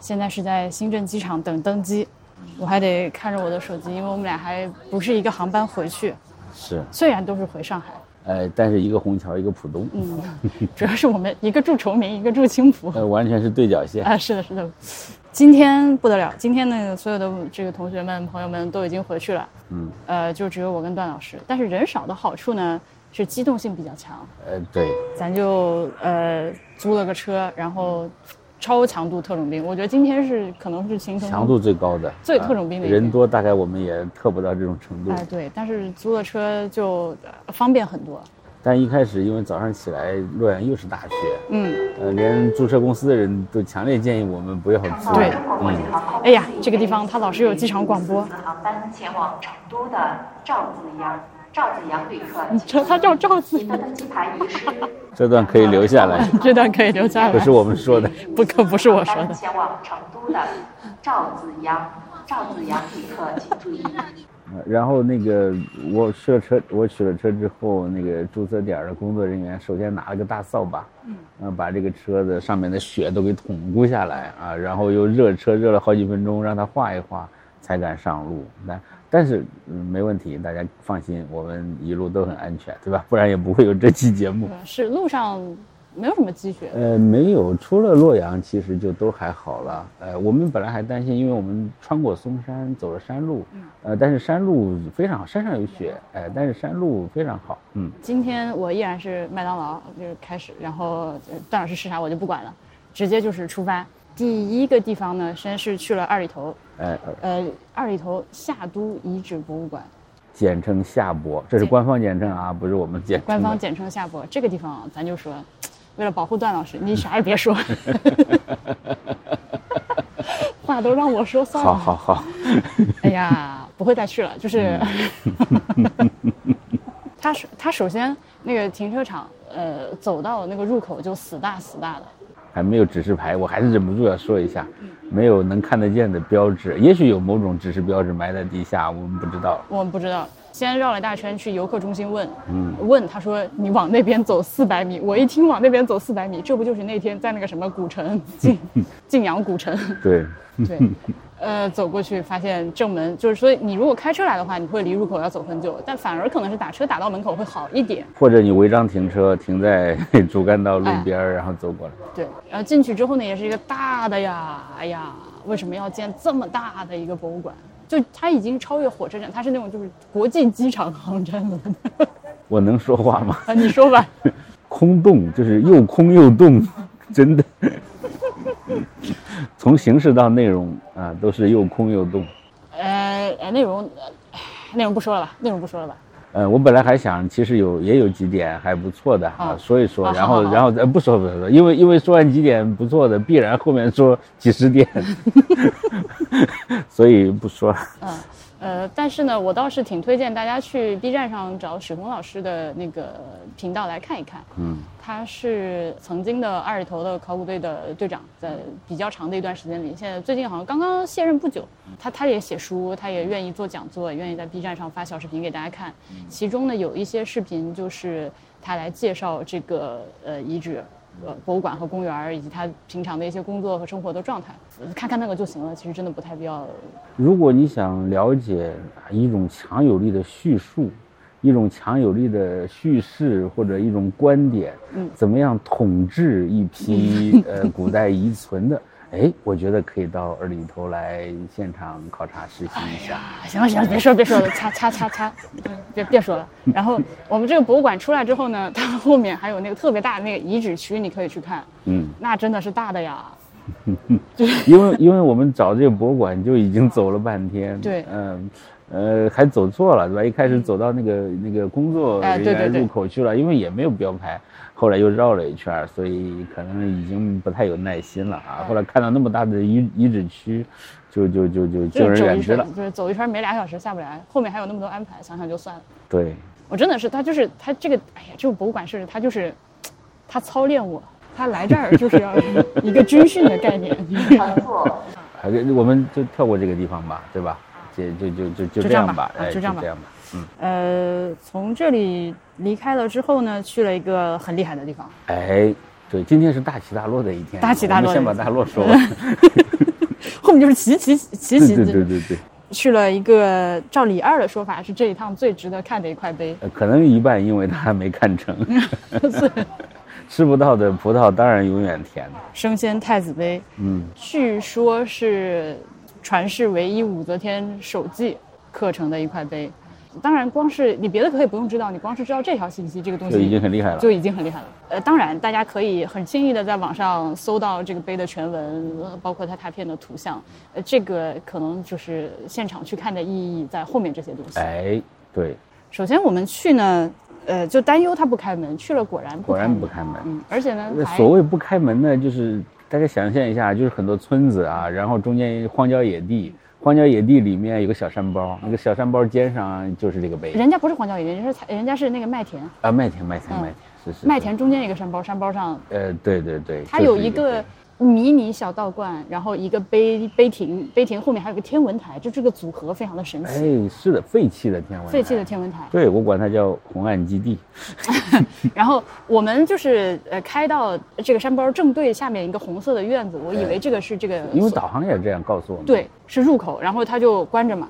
现在是在新郑机场等登机，我还得看着我的手机，因为我们俩还不是一个航班回去，是，虽然都是回上海，呃，但是一个虹桥，一个浦东，嗯，主要是我们一个住崇明，一个住青浦，呃，完全是对角线。啊，是的，是的。今天不得了，今天呢，所有的这个同学们、朋友们都已经回去了，嗯，呃，就只有我跟段老师。但是人少的好处呢，是机动性比较强，呃，对，咱就呃租了个车，然后超强度特种兵，我觉得今天是可能是行程强度最高的，最特种兵的人多，大概我们也特不到这种程度。哎，对，但是租了车就呃方便很多，但一开始因为早上起来洛阳又是大雪，嗯，呃，连租车公司的人都强烈建议我们不要租。对。嗯，哎呀，这个地方它老是有机场广播，航班前往成都的赵子阳，赵子阳旅客，你知道它叫赵子您的登机牌遗失，这段可以留下来，这段可以留下来，不是我们说的。不可不是我说的。前往成都的赵子阳，赵子阳旅客请注意。呃然后那个我去了车，我取了车之后，那个注册点的工作人员首先拿了个大扫把，嗯，把这个车子上面的雪都给捅咕下来啊，然后又热车热了好几分钟，让它化一化，才敢上路。但但是嗯没问题，大家放心，我们一路都很安全，对吧？不然也不会有这期节目。是路上没有什么积雪，呃，没有，除了洛阳，其实就都还好了。呃，我们本来还担心，因为我们穿过嵩山，走了山路，呃，但是山路非常好，山上有雪，哎、但是山路非常好，嗯，今天我依然是麦当劳就是开始，然后呃段老师吃啥我就不管了，直接就是出发。第一个地方呢，先是去了二里头，哎、呃呃，二里头夏都遗址博物馆，简称夏博，这是官方简称啊，不是我们简称。官方简称夏博。这个地方咱就说，为了保护段老师，你啥也别说，话都让我说算了。好好好，哎呀，不会再去了，就是。他首他首先那个停车场，呃，走到那个入口就死大死大的，还没有指示牌，我还是忍不住要说一下，没有能看得见的标志，也许有某种指示标志埋在地下，我们不知道。我们不知道。先绕了一大圈去游客中心问，问他说你往那边走四百米，我一听往那边走四百米，这不就是那天在那个什么古城 晋晋阳古城？对，对，呃，走过去发现正门，就是说你如果开车来的话，你会离入口要走很久，但反而可能是打车打到门口会好一点。或者你违章停车，停在主干道路边儿，然后走过来。对，然后进去之后呢，也是一个大的呀，哎呀，为什么要建这么大的一个博物馆？就它已经超越火车站，它是那种就是国际机场航站了。我能说话吗？啊，你说吧。空洞就是又空又洞，真的。从形式到内容啊，都是又空又洞。呃，呃内容，呃内容不说了吧，内容不说了吧。呃，我本来还想，其实有也有几点还不错的啊，说一说，然后然后呃不说不说不说，因为因为说完几点不错的，必然后面说几十点，所以不说了。嗯，呃，但是呢，我倒是挺推荐大家去 B 站上找许宏老师的那个频道来看一看。嗯，他是曾经的二里头的考古队的队长，在比较长的一段时间里，现在最近好像刚刚卸任不久。他他也写书，他也愿意做讲座，也愿意在 B 站上发小视频给大家看。其中呢，有一些视频就是他来介绍这个呃遗址。呃，博物馆和公园儿以及他平常的一些工作和生活的状态，呃看看那个就行了。其实真的不太必要如果你想了解啊一种强有力的叙述，一种强有力的叙事或者一种观点，嗯怎么样统治一批 呃古代遗存的，哎，我觉得可以到二里头来现场考察实习一下。啊，行了行了，别说别说了，擦擦擦擦，别别说了。然后我们这个博物馆出来之后呢，它后面还有那个特别大的那个遗址区，你可以去看，嗯，那真的是大的呀。因为因为我们找这个博物馆就已经走了半天，对嗯。呃，还走错了，对吧？一开始走到那个那个工作人员入口去了，因为也没有标牌，后来又绕了一圈儿，所以可能已经不太有耐心了啊。后来看到那么大的遗遗址区，就就就就敬而远之了。，圈就是走一圈没俩小时下不来，后面还有那么多安排，想想就算了。对，我真的是，他就是他这个，哎呀，这个博物馆是他就是，他操练我，他来这儿就是要一个军训的概念。还是我们就跳过这个地方吧，对吧？就就就就就就这样吧这样吧，哎，啊就这样吧这样吧。嗯，呃，从这里离开了之后呢，去了一个很厉害的地方。哎，对，今天是大起大落的一天，大起大落先把大落说完。后面就是起起起起对对对对对，去了一个照李二的说法是这一趟最值得看的一块碑，呃可能一半因为他还没看成，是吃不到的葡萄当然永远甜。升仙太子碑，嗯，据说是传世唯一武则天手记刻成的一块碑。当然，光是你别的可以不用知道，你光是知道这条信息，这个东西就已经很厉害了。就已经很厉害了。呃，当然，大家可以很轻易的在网上搜到这个碑的全文，呃包括它拓片的图像。呃，这个可能就是现场去看的意义在后面这些东西。哎，对，首先我们去呢，呃，就担忧它不开门，去了果然不果然不开门。嗯，而且呢，所谓不开门呢，就是大家想象一下，就是很多村子啊，然后中间荒郊野地，荒郊野地里面有个小山包，那个小山包尖上就是这个碑。人家不是荒郊野地，人家是人家是那个麦田，啊，麦田，麦田，嗯。麦田，是是麦田中间一个山包，山包上呃，对对对，它有一个迷你小道观，然后一个碑碑亭，碑亭后面还有个天文台，就这个组合非常的神奇。哎，是的，废弃的天文台，废弃的天文台，对我管它叫红岸基地。然后我们就是呃开到这个山包正对下面一个红色的院子，我以为这个是这个因为导航也这样告诉我们。对是入口，然后它就关着嘛。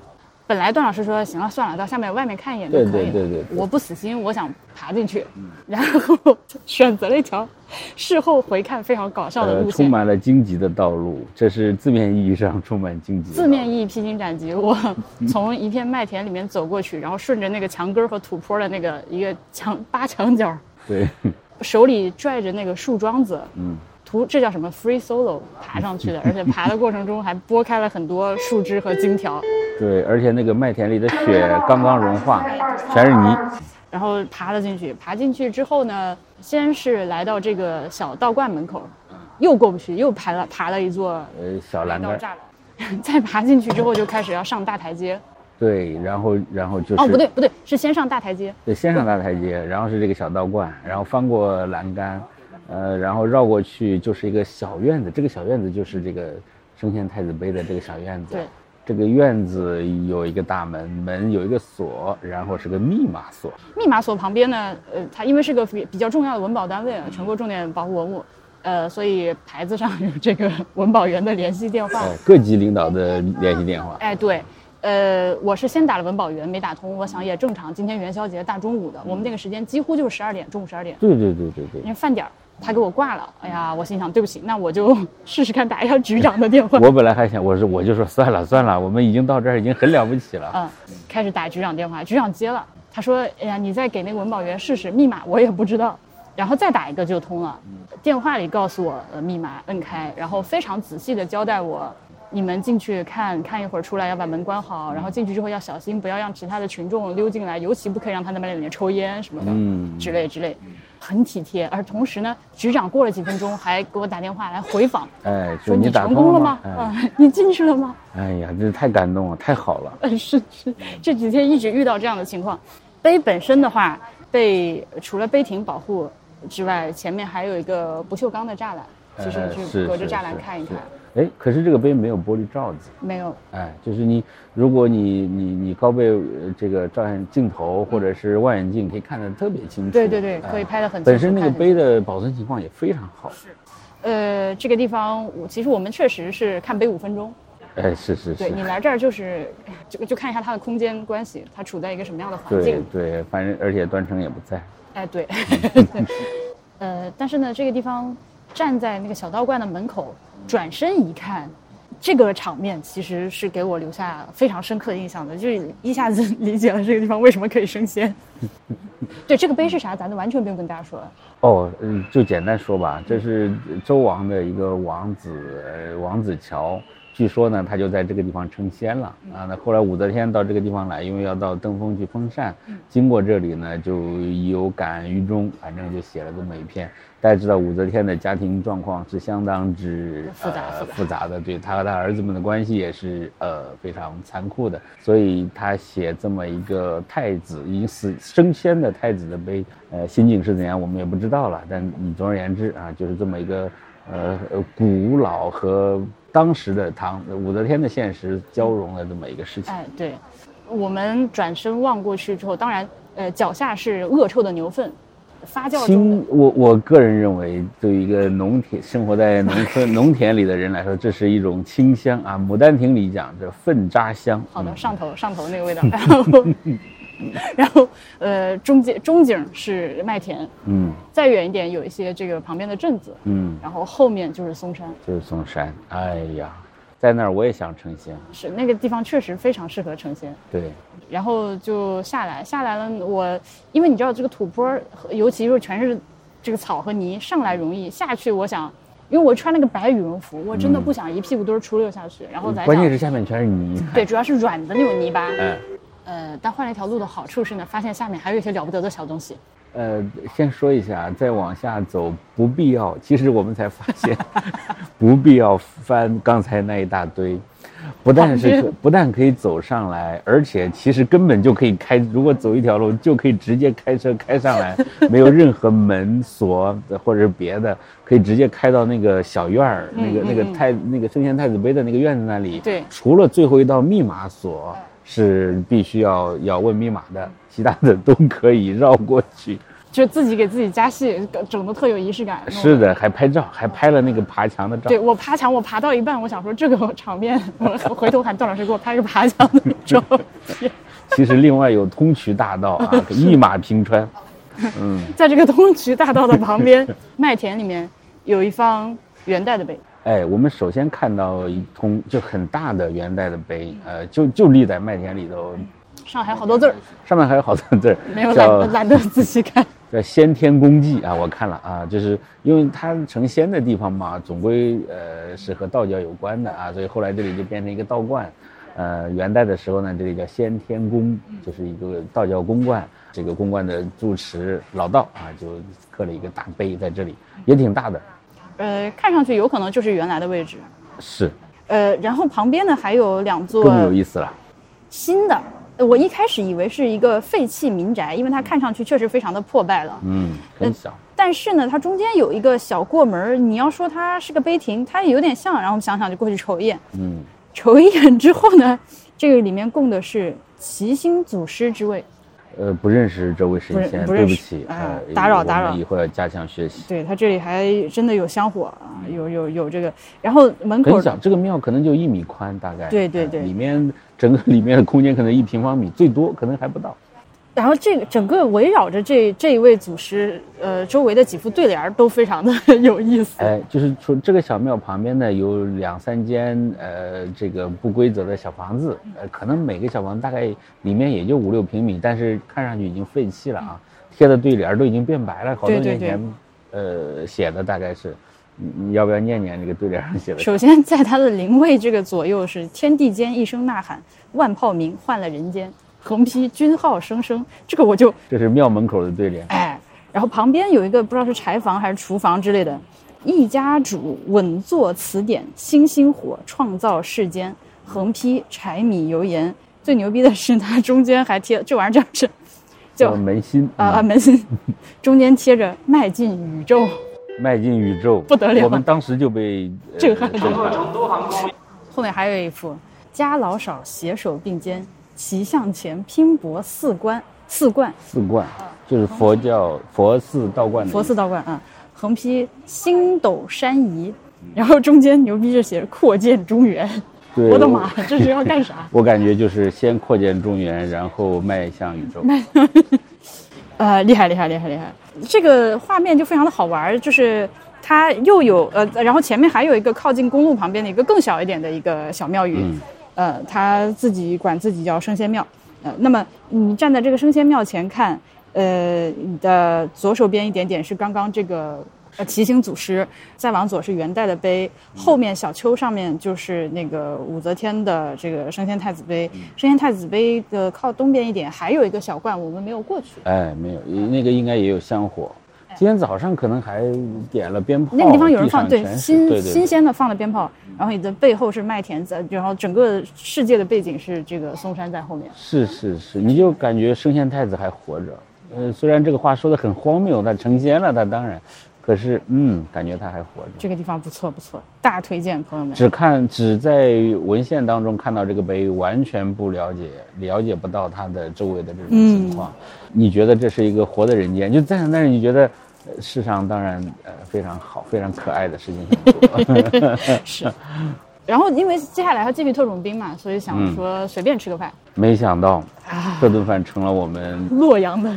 本来段老师说行了算了，到下面外面看一眼就可以了。对对对对我不死心，我想爬进去，然后选择了一条事后回看非常搞笑的呃，路线。充满了荆棘的道路，这是字面意义上充满荆棘。字面意义披荆斩棘，我从一片麦田里面走过去，然后顺着那个墙根和土坡的那个一个墙扒墙角，对，手里拽着那个树桩子，嗯，图这叫什么 free solo 爬上去的，而且爬的过程中还拨开了很多树枝和荆条，对，而且那个麦田里的雪刚刚融化，全是泥。然后爬了进去。爬进去之后呢，先是来到这个小道观门口，又过不去，又爬了爬了一座呃，小栏杆，栅栏，再爬进去之后就开始要上大台阶。对，然后然后就是哦，不对，不对，是先上大台阶。对，先上大台阶，然后是这个小道观，然后翻过栏杆，呃，然后绕过去就是一个小院子，这个小院子就是这个升仙太子碑的这个小院子。对，这个院子有一个大门，门有一个锁，然后是个密码锁。密码锁旁边呢，呃，它因为是个比比较重要的文保单位啊，全国重点保护文物，呃，所以牌子上 有这个文保员的联系电话。呃，各级领导的联系电话。哎，对，呃，我是先打了文保员，没打通，我想也正常，今天元宵节大中午的，我们那个时间几乎就是十二点，中午十二点，对对对对对因。为饭点儿。他给我挂了，哎呀，我心想对不起，那我就 试试看打一下局长的电话。我本来还想，我说我就说算了算了，我们已经到这儿，已经很了不起了。嗯，开始打局长电话，局长接了，他说：“哎呀，你再给那个文保员试试，密码我也不知道。”然后再打一个就通了，电话里告诉我呃密码摁开，然后非常仔细的交代我，你们进去看看一会儿出来要把门关好，然后进去之后要小心，不要让其他的群众溜进来，尤其不可以让他们在里面抽烟什么的，嗯之类之类，很体贴。而同时呢，局长过了几分钟还给我打电话来回访，哎，说你成功了吗吗？？啊、哎，你进去了吗？哎呀，这太感动了，太好了。嗯，是是，这几天一直遇到这样的情况。碑本身的话，被除了碑亭保护之外，前面还有一个不锈钢的栅栏，其实呃你去是是隔着栅栏看一看，是哎，可是这个杯没有玻璃罩子。没有。哎，就是你，如果你你你高倍呃这个照相镜头或者是望远镜，可以看得特别清楚。对对对哎可以拍得很清楚本身那个杯的保存情况也非常好。呃，这个地方我其实我们确实是看杯五分钟。哎，是是是对你。来这儿就是就就看一下它的空间关系，它处在一个什么样的环境。对，反正而且段成也不在。哎，对，对呃，但是呢，这个地方站在那个小道观的门口，转身一看，这个场面其实是给我留下非常深刻的印象的，就是一下子 理解了这个地方为什么可以升仙。对，这个碑是啥，咱就完全不用跟大家说了。哦，嗯，就简单说吧，这是周王的一个王子，王子乔。据说呢，他就在这个地方成仙了啊。那后来武则天到这个地方来，因为要到登封去封禅，经过这里呢，就有感于衷，反正就写了这么一篇。大家知道武则天的家庭状况是相当之复杂呃复杂的，对她和她儿子们的关系也是呃非常残酷的，所以她写这么一个太子已经死升仙的太子的碑，呃，心境是怎样我们也不知道了。但你总而言之啊，就是这么一个呃呃古老和当时的唐武则天的现实交融了这么一个事情。哎，对，我们转身望过去之后，当然，呃，脚下是恶臭的牛粪，发酵中我我个人认为，对于一个农田生活在农村 农田里的人来说，这是一种清香啊。牡丹亭里讲这粪渣香。好的，嗯上头上头那个味道，然后呃中间中景是麦田，嗯再远一点有一些这个旁边的镇子，嗯，然后后面就是嵩山，就是嵩山。哎呀，在那儿我也想成仙。是那个地方确实非常适合成仙。对，然后就下来，下来了我，因为你知道这个土坡，尤其是全是这个草和泥，上来容易，下去我想，因为我穿了个白羽绒服，我真的不想一屁股墩儿出溜下去，然后再关键是下面全是泥。对，主要是软的那种泥巴。哎，呃，但换了一条路的好处是呢，发现下面还有一些了不得的小东西。呃，先说一下，再往下走不必要。其实我们才发现，不必要翻刚才那一大堆，不但是可不但可以走上来，而且其实根本就可以开。如果走一条路，就可以直接开车开上来，没有任何门锁或者是别的，可以直接开到那个小院儿，那个那个嗯太那个圣贤太子碑的那个院子那里。对除了最后一道密码锁是必须要要问密码的，其他的都可以绕过去。就自己给自己加戏，整的特有仪式感。是的，还拍照，还拍了那个爬墙的照。对我爬墙，我爬到一半，我想说这个场面，我我回头喊段老师给我拍个爬墙的照片。其实另外有通衢大道啊，一马平川。嗯，在这个通衢大道的旁边，麦田里面有一方元代的碑，哎，我们首先看到一通就很大的元代的碑，呃，就就立在麦田里头，上海好多字儿，上面还有好多字儿，没有叫懒懒得仔细看。叫先天功绩啊，我看了啊，就是因为它成仙的地方嘛，总归呃是和道教有关的啊，所以后来这里就变成一个道观。呃，元代的时候呢，这里叫先天宫，就是一个道教公观。这个公观的住持老道啊，就刻了一个大碑在这里，也挺大的。呃，看上去有可能就是原来的位置。是，呃，然后旁边呢还有两座更有意思了。新的。呃我一开始以为是一个废弃民宅，因为它看上去确实非常的破败了。嗯，很小。但是呢，它中间有一个小过门，你要说它是个碑亭，它也有点像。然后我们想想就过去瞅一眼，嗯，瞅一眼之后呢，这个里面供的是齐心祖师之位。呃，不认识这位神仙，对不起，啊呃打扰打扰我们以后要加强学习。对，他这里还真的有香火啊，有有有这个。然后门口很小，这个庙可能就一米宽，大概。呃对对对里面整个 里面的空间可能一平方米，最多可能还不到。然后这个整个围绕着这这一位祖师，呃，周围的几副对联儿都非常的 有意思。哎，就是说这个小庙旁边呢有两三间呃这个不规则的小房子，呃，可能每个小房子大概里面也就五六平米，但是看上去已经废弃了啊，贴的对联儿都已经变白了，好多对对对年前呃写的大概是。你你要不要念念这个对联上写的？首先，在他的灵位这个左右是“天地间一声呐喊，万炮鸣换了人间”，横批“军号声声”。这个我就这是庙门口的对联。哎，然后旁边有一个不知道是柴房还是厨房之类的，“一家主稳坐词典，星星火创造世间”，横批“柴米油盐”。最牛逼的是，它中间还贴这玩意儿叫什叫叫门心啊啊门心，中间贴着“迈进宇宙迈进宇宙，不得了我们当时就被震撼震撼。”，后面还有一幅“家老少携手并肩，齐向前拼搏四观四观”。四观就是佛教佛寺道观的佛寺道观啊，横批星斗山移，然后中间牛逼就写着扩建中原。对，我的妈，这是要干啥？我感觉就是先扩建中原，然后迈向宇宙。呃，厉害厉害厉害厉害！这个画面就非常的好玩儿，就是它又有呃，然后前面还有一个靠近公路旁边的一个更小一点的一个小庙宇，嗯呃，他自己管自己叫升仙庙。呃，那么你站在这个升仙庙前看，呃，你的左手边一点点是刚刚这个呃齐星祖师，再往左是元代的碑，后面小丘上面就是那个武则天的这个升仙太子碑。升仙太子碑的靠东边一点还有一个小观，我们没有过去。哎，没有，那个应该也有香火。今天早上可能还点了鞭炮，那个地方有人放对新新鲜的放了鞭炮，然后你的背后是麦田在，然后整个世界的背景是这个嵩山在后面。是是是，你就感觉圣贤太子还活着。呃，虽然这个话说的很荒谬，他成仙了，他当然，可可是嗯，感觉他还活着。这个地方不错不错，大推荐朋友们。只看只在文献当中看到这个碑，完全不了解，了解不到他的周围的这种情况。你觉得这是一个活的人间？就在那儿，你觉得呃世上当然呃非常好、非常可爱的事情很多。是。然后因为接下来要继续特种兵嘛，所以想说随便吃个饭。没想到这顿饭成了我们洛阳的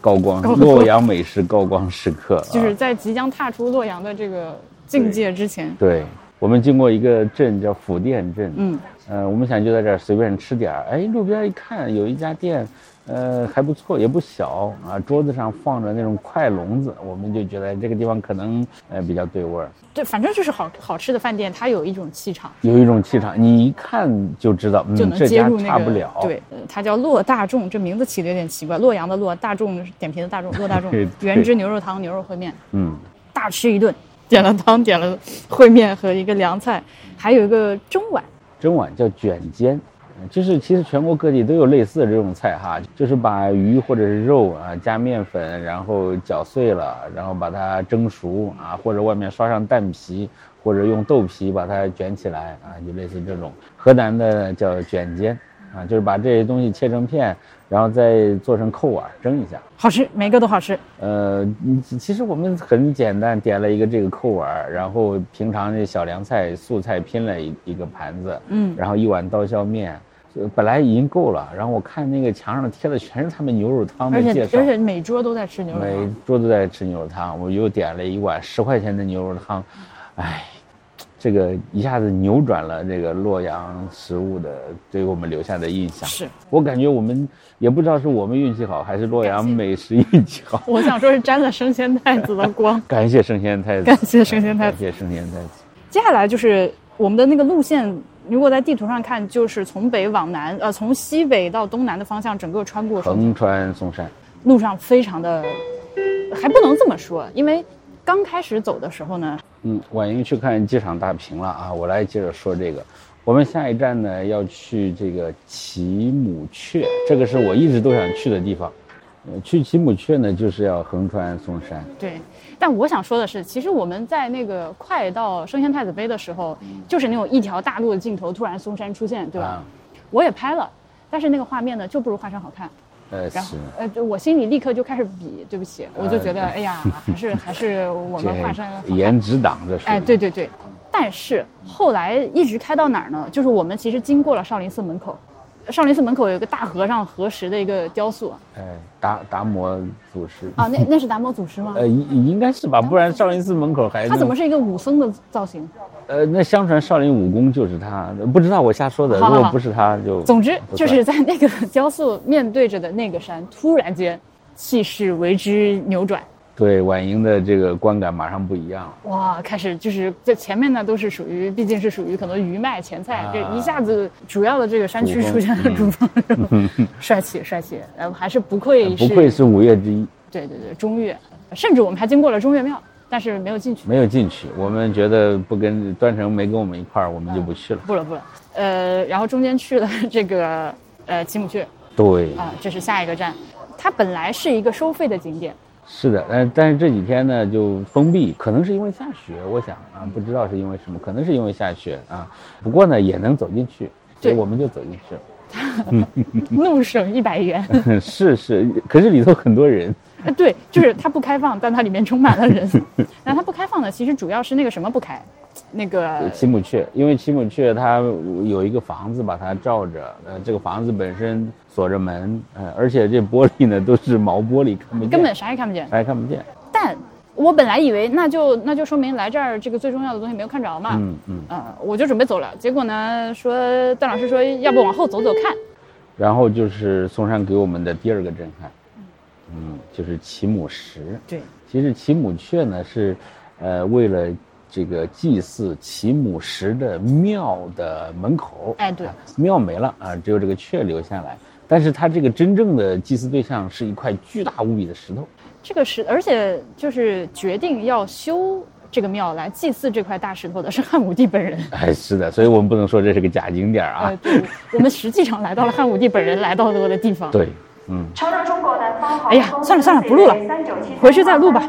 高光，洛阳美食高光时刻。就是在即将踏出洛阳的这个境界之前，对我们经过一个镇叫府店镇，嗯，呃，我们想就在这儿随便吃点儿。哎，路边一看有一家店。呃，还不错，也不小啊。桌子上放着那种筷笼子，我们就觉得这个地方可能呃比较对味儿。对，反正就是好好吃的饭店，它有一种气场，有一种气场，你一看就知道，就能接入差不了。对，它叫洛大众，这名字起的有点奇怪。洛阳的洛，大众点评的大众，洛大众。原汁牛肉汤、牛肉烩面。嗯，大吃一顿，点了汤，点了烩面和一个凉菜，还有一个蒸碗。蒸碗叫卷尖。就是其实全国各地都有类似的这种菜哈，就是把鱼或者是肉啊加面粉，然后搅碎了，然后把它蒸熟啊，或者外面刷上蛋皮，或者用豆皮把它卷起来啊，就类似这种。河南的叫卷煎，啊，就是把这些东西切成片，然后再做成扣碗蒸一下，好吃，每个都好吃。呃，其实我们很简单，点了一个这个扣碗，然后平常这小凉菜、素菜拼了一一个盘子，嗯，然后一碗刀削面。本来已经够了，然后我看那个墙上贴的全是他们牛肉汤的介绍，而且每桌都在吃牛肉汤，每桌都在吃牛肉汤。我又点了一碗十块钱的牛肉汤，哎，这个一下子扭转了这个洛阳食物的对我们留下的印象。是我感觉我们也不知道是我们运气好，还是洛阳美食运气好。我想说是沾了生鲜太子的光。感谢生鲜太子，感谢生鲜太子，感谢生鲜太子。接下来就是我们的那个路线。如果在地图上看，就是从北往南，呃，从西北到东南的方向，整个穿过横穿嵩山，路上非常的，还不能这么说，因为刚开始走的时候呢，嗯，婉莹去看机场大屏了啊，我来接着说这个，我们下一站呢要去这个奇姆阙，这个是我一直都想去的地方，呃，去奇姆阙呢就是要横穿嵩山，对。但我想说的是，其实我们在那个快到升仙太子碑的时候，就是那种一条大路的尽头，突然嵩山出现，对吧？我也拍了，但是那个画面呢，就不如华山好看。呃，然后呃，我心里立刻就开始比，对不起，我就觉得，哎呀，还是 还是我们华山颜值党这是。哎，对对对，但是后来一直开到哪儿呢？就是我们其实经过了少林寺门口。少林寺门口有个大和尚合十的一个雕塑，哎，达达摩祖师啊，那那是达摩祖师吗？呃，应应该是吧，不然少林寺门口还他怎么是一个武僧的造型？呃，那相传少林武功就是他，不知道我瞎说的，如果不是他就总之就是在那个雕塑面对着的那个山，突然间气势为之扭转。对婉莹的这个观感马上不一样了。哇，开始就是在前面呢，都是属于，毕竟是属于可能鱼脉前菜，这一下子主要的这个山区出现了主峰，帅气帅气，呃，还是不愧是不愧是五岳之一。对对对，中岳，甚至我们还经过了中岳庙，但是没有进去。没有进去，我们觉得不跟端成没跟我们一块儿，我们就不去了。不了不了，呃，然后中间去了 这个呃奇姆雀。对。啊，这是下一个站，它本来是一个收费的景点。是的，但但是这几天呢就封闭，可能是因为下雪，我想啊，不知道是因为什么，可能是因为下雪啊。不过呢也能走进去，所以我们就走进去了。怒省一百元。是是，可是里头很多人。对，就是它不开放，但它里面充满了人。那它其实主要是那个什么不开。那个奇姆雀，因为奇姆雀它有一个房子把它罩着，呃，这个房子本身锁着门，呃，而且这玻璃呢都是毛玻璃，看不见，根本啥也看不见，啥也看不见。但我本来以为那就那就说明来这儿这个最重要的东西没有看着嘛，嗯嗯，呃，我就准备走了，结果呢说段老师说要不往后走走看，然后就是嵩山给我们的第二个震撼，嗯，就是奇母石，对，其实奇母雀呢是，呃，为了。这个祭祀其母石的庙的门口，哎，对，庙没了啊，只有这个阙留下来。但是它这个真正的祭祀对象是一块巨大无比的石头。这个石，而且就是决定要修这个庙来祭祀这块大石头的是汉武帝本人。哎，是的，所以我们不能说这是个假景点啊。对，我们实际上来到了汉武帝本人 来到过的地方。对，嗯。朝着中国南方。哎呀，算了算了，不录了，回去再录吧。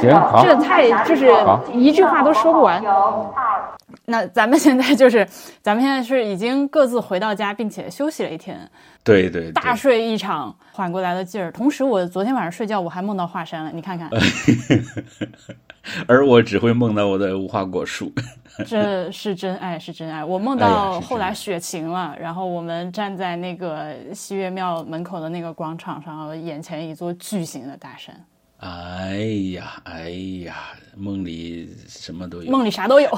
行，好，这太就是一句话都说不完。那咱们现在就是，咱们现在是已经各自回到家，并且休息了一天，对对对，大睡一场，缓过来的劲儿。同时，我昨天晚上睡觉，我还梦到华山了，你看看，而我只会梦到我的无花果树。这是真爱，是真爱。我梦到后来雪晴了，然后我们站在那个西岳庙门口的那个广场上，眼前一座巨型的大山，哎呀，哎呀，梦里什么都有。梦里啥都有。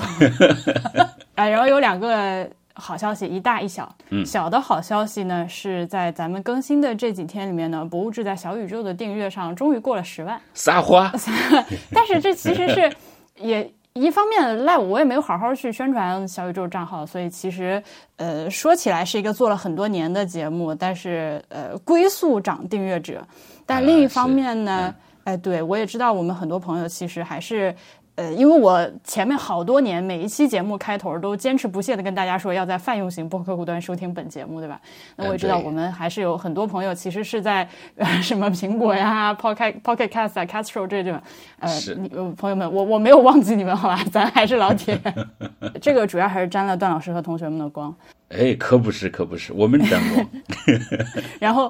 哎，然后有两个好消息，一大一小。嗯小的好消息呢，是在咱们更新的这几天里面呢，博物志在小宇宙的订阅上终于过了十万。撒花，但是这其实是 也一方面赖我，我也没有好好去宣传小宇宙账号，所以其实呃说起来是一个做了很多年的节目，但是呃龟速涨订阅者。但另一方面呢，哎，对我也知道我们很多朋友其实还是。呃，因为我前面好多年每一期节目开头都坚持不懈的跟大家说要在泛用型播客客户端收听本节目，对吧？那我也知道我们还是有很多朋友其实是在呃什么苹果呀、Pocket Pocket Cast 啊、Castro 这种，呃是，你呃朋友们，我我没有忘记你们，好吧？咱还是老铁。这个主要还是沾了段老师和同学们的光。哎，可不是，可不是，我们沾光。然后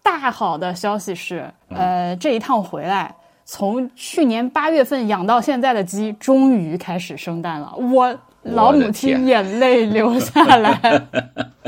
大好的消息是，呃，这一趟回来，从去年八月份养到现在的鸡终于开始生蛋了，我老母亲眼泪流下来，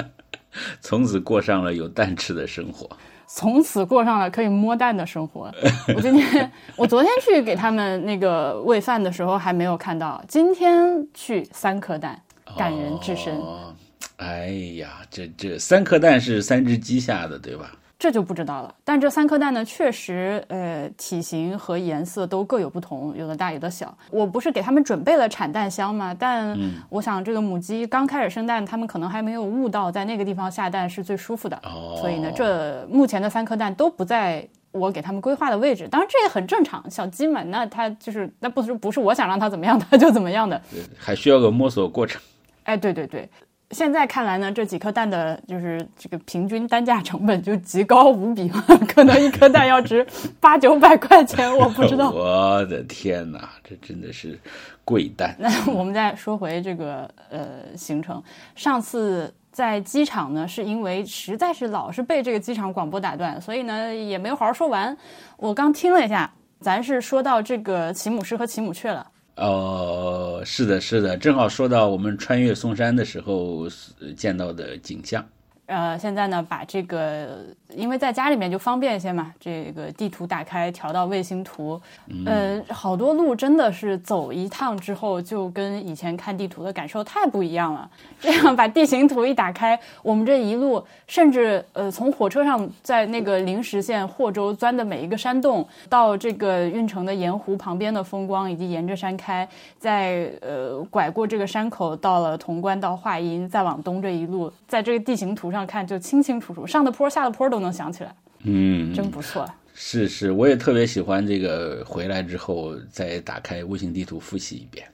从此过上了有蛋吃的生活。从此过上了可以摸蛋的生活。我今天，我昨天去给他们那个喂饭的时候还没有看到，今天去三颗蛋，感人至深。哦，哎呀，这这三颗蛋是三只鸡下的，对吧？这就不知道了。但这三颗蛋呢，确实，呃，体型和颜色都各有不同，有的大，有的小。我不是给他们准备了产蛋箱吗？但我想这个母鸡刚开始生蛋，它们可能还没有悟到在那个地方下蛋是最舒服的。哦，所以呢，这目前的三颗蛋都不在我给他们规划的位置。当然，这也很正常，小鸡嘛，那它就是那不是不是我想让它怎么样，它就怎么样的。还需要个摸索过程。哎，对对对，现在看来呢，这几颗蛋的就是这个平均单价成本就极高无比，可能一颗蛋要值 八九百块钱，我不知道。我的天哪，这真的是贵蛋。那我们再说回这个呃行程，上次。在机场呢，是因为实在是老是被这个机场广播打断，所以呢也没有好好说完。我刚听了一下，咱是说到这个骑母狮和骑母雀了。哦，是的，是的，正好说到我们穿越嵩山的时候见到的景象。呃，现在呢，把这个，因为在家里面就方便一些嘛，这个地图打开，调到卫星图，呃，好多路真的是走一趟之后，就跟以前看地图的感受太不一样了。这样把地形图一打开，我们这一路，甚至呃，从火车上在那个临时线霍州钻的每一个山洞，到这个运城的盐湖旁边的风光，以及沿着山开，在呃拐过这个山口，到了潼关到华阴，再往东这一路，在这个地形图上看就清清楚楚，上的坡下的坡都能想起来，嗯，真不错。是是，我也特别喜欢这个，回来之后再打开卫星地图复习一遍。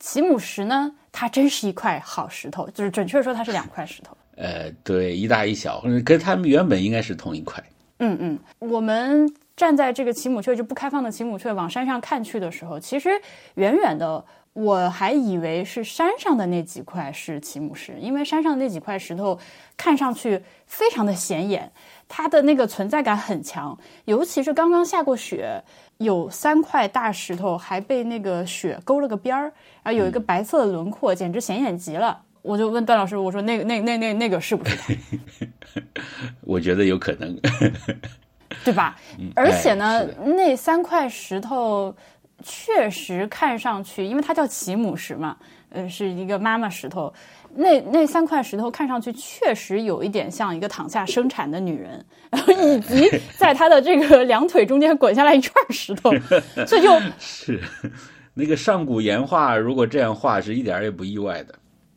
奇姆石呢，它真是一块好石头，就是准确说它是两块石头。呃，对，一大一小，嗯跟他们原本应该是同一块。嗯嗯，我们站在这个奇姆雀就不开放的奇姆雀往山上看去的时候，其实远远的我还以为是山上的那几块是奇木石，因为山上那几块石头看上去非常的显眼，它的那个存在感很强，尤其是刚刚下过雪。有三块大石头还被那个雪勾了个边儿，然后有一个白色的轮廓，简直显眼极了。我就问段老师，我说那个那那那那个是不是它？我觉得有可能。对吧？而且呢，哎那三块石头确实看上去，因为它叫奇母石嘛，呃，是一个妈妈石头。那那三块石头看上去确实有一点像一个躺下生产的女人，然后以及 在她的这个两腿中间滚下来一串石头，所以就是那个上古岩画，如果这样画，是一点儿也不意外的。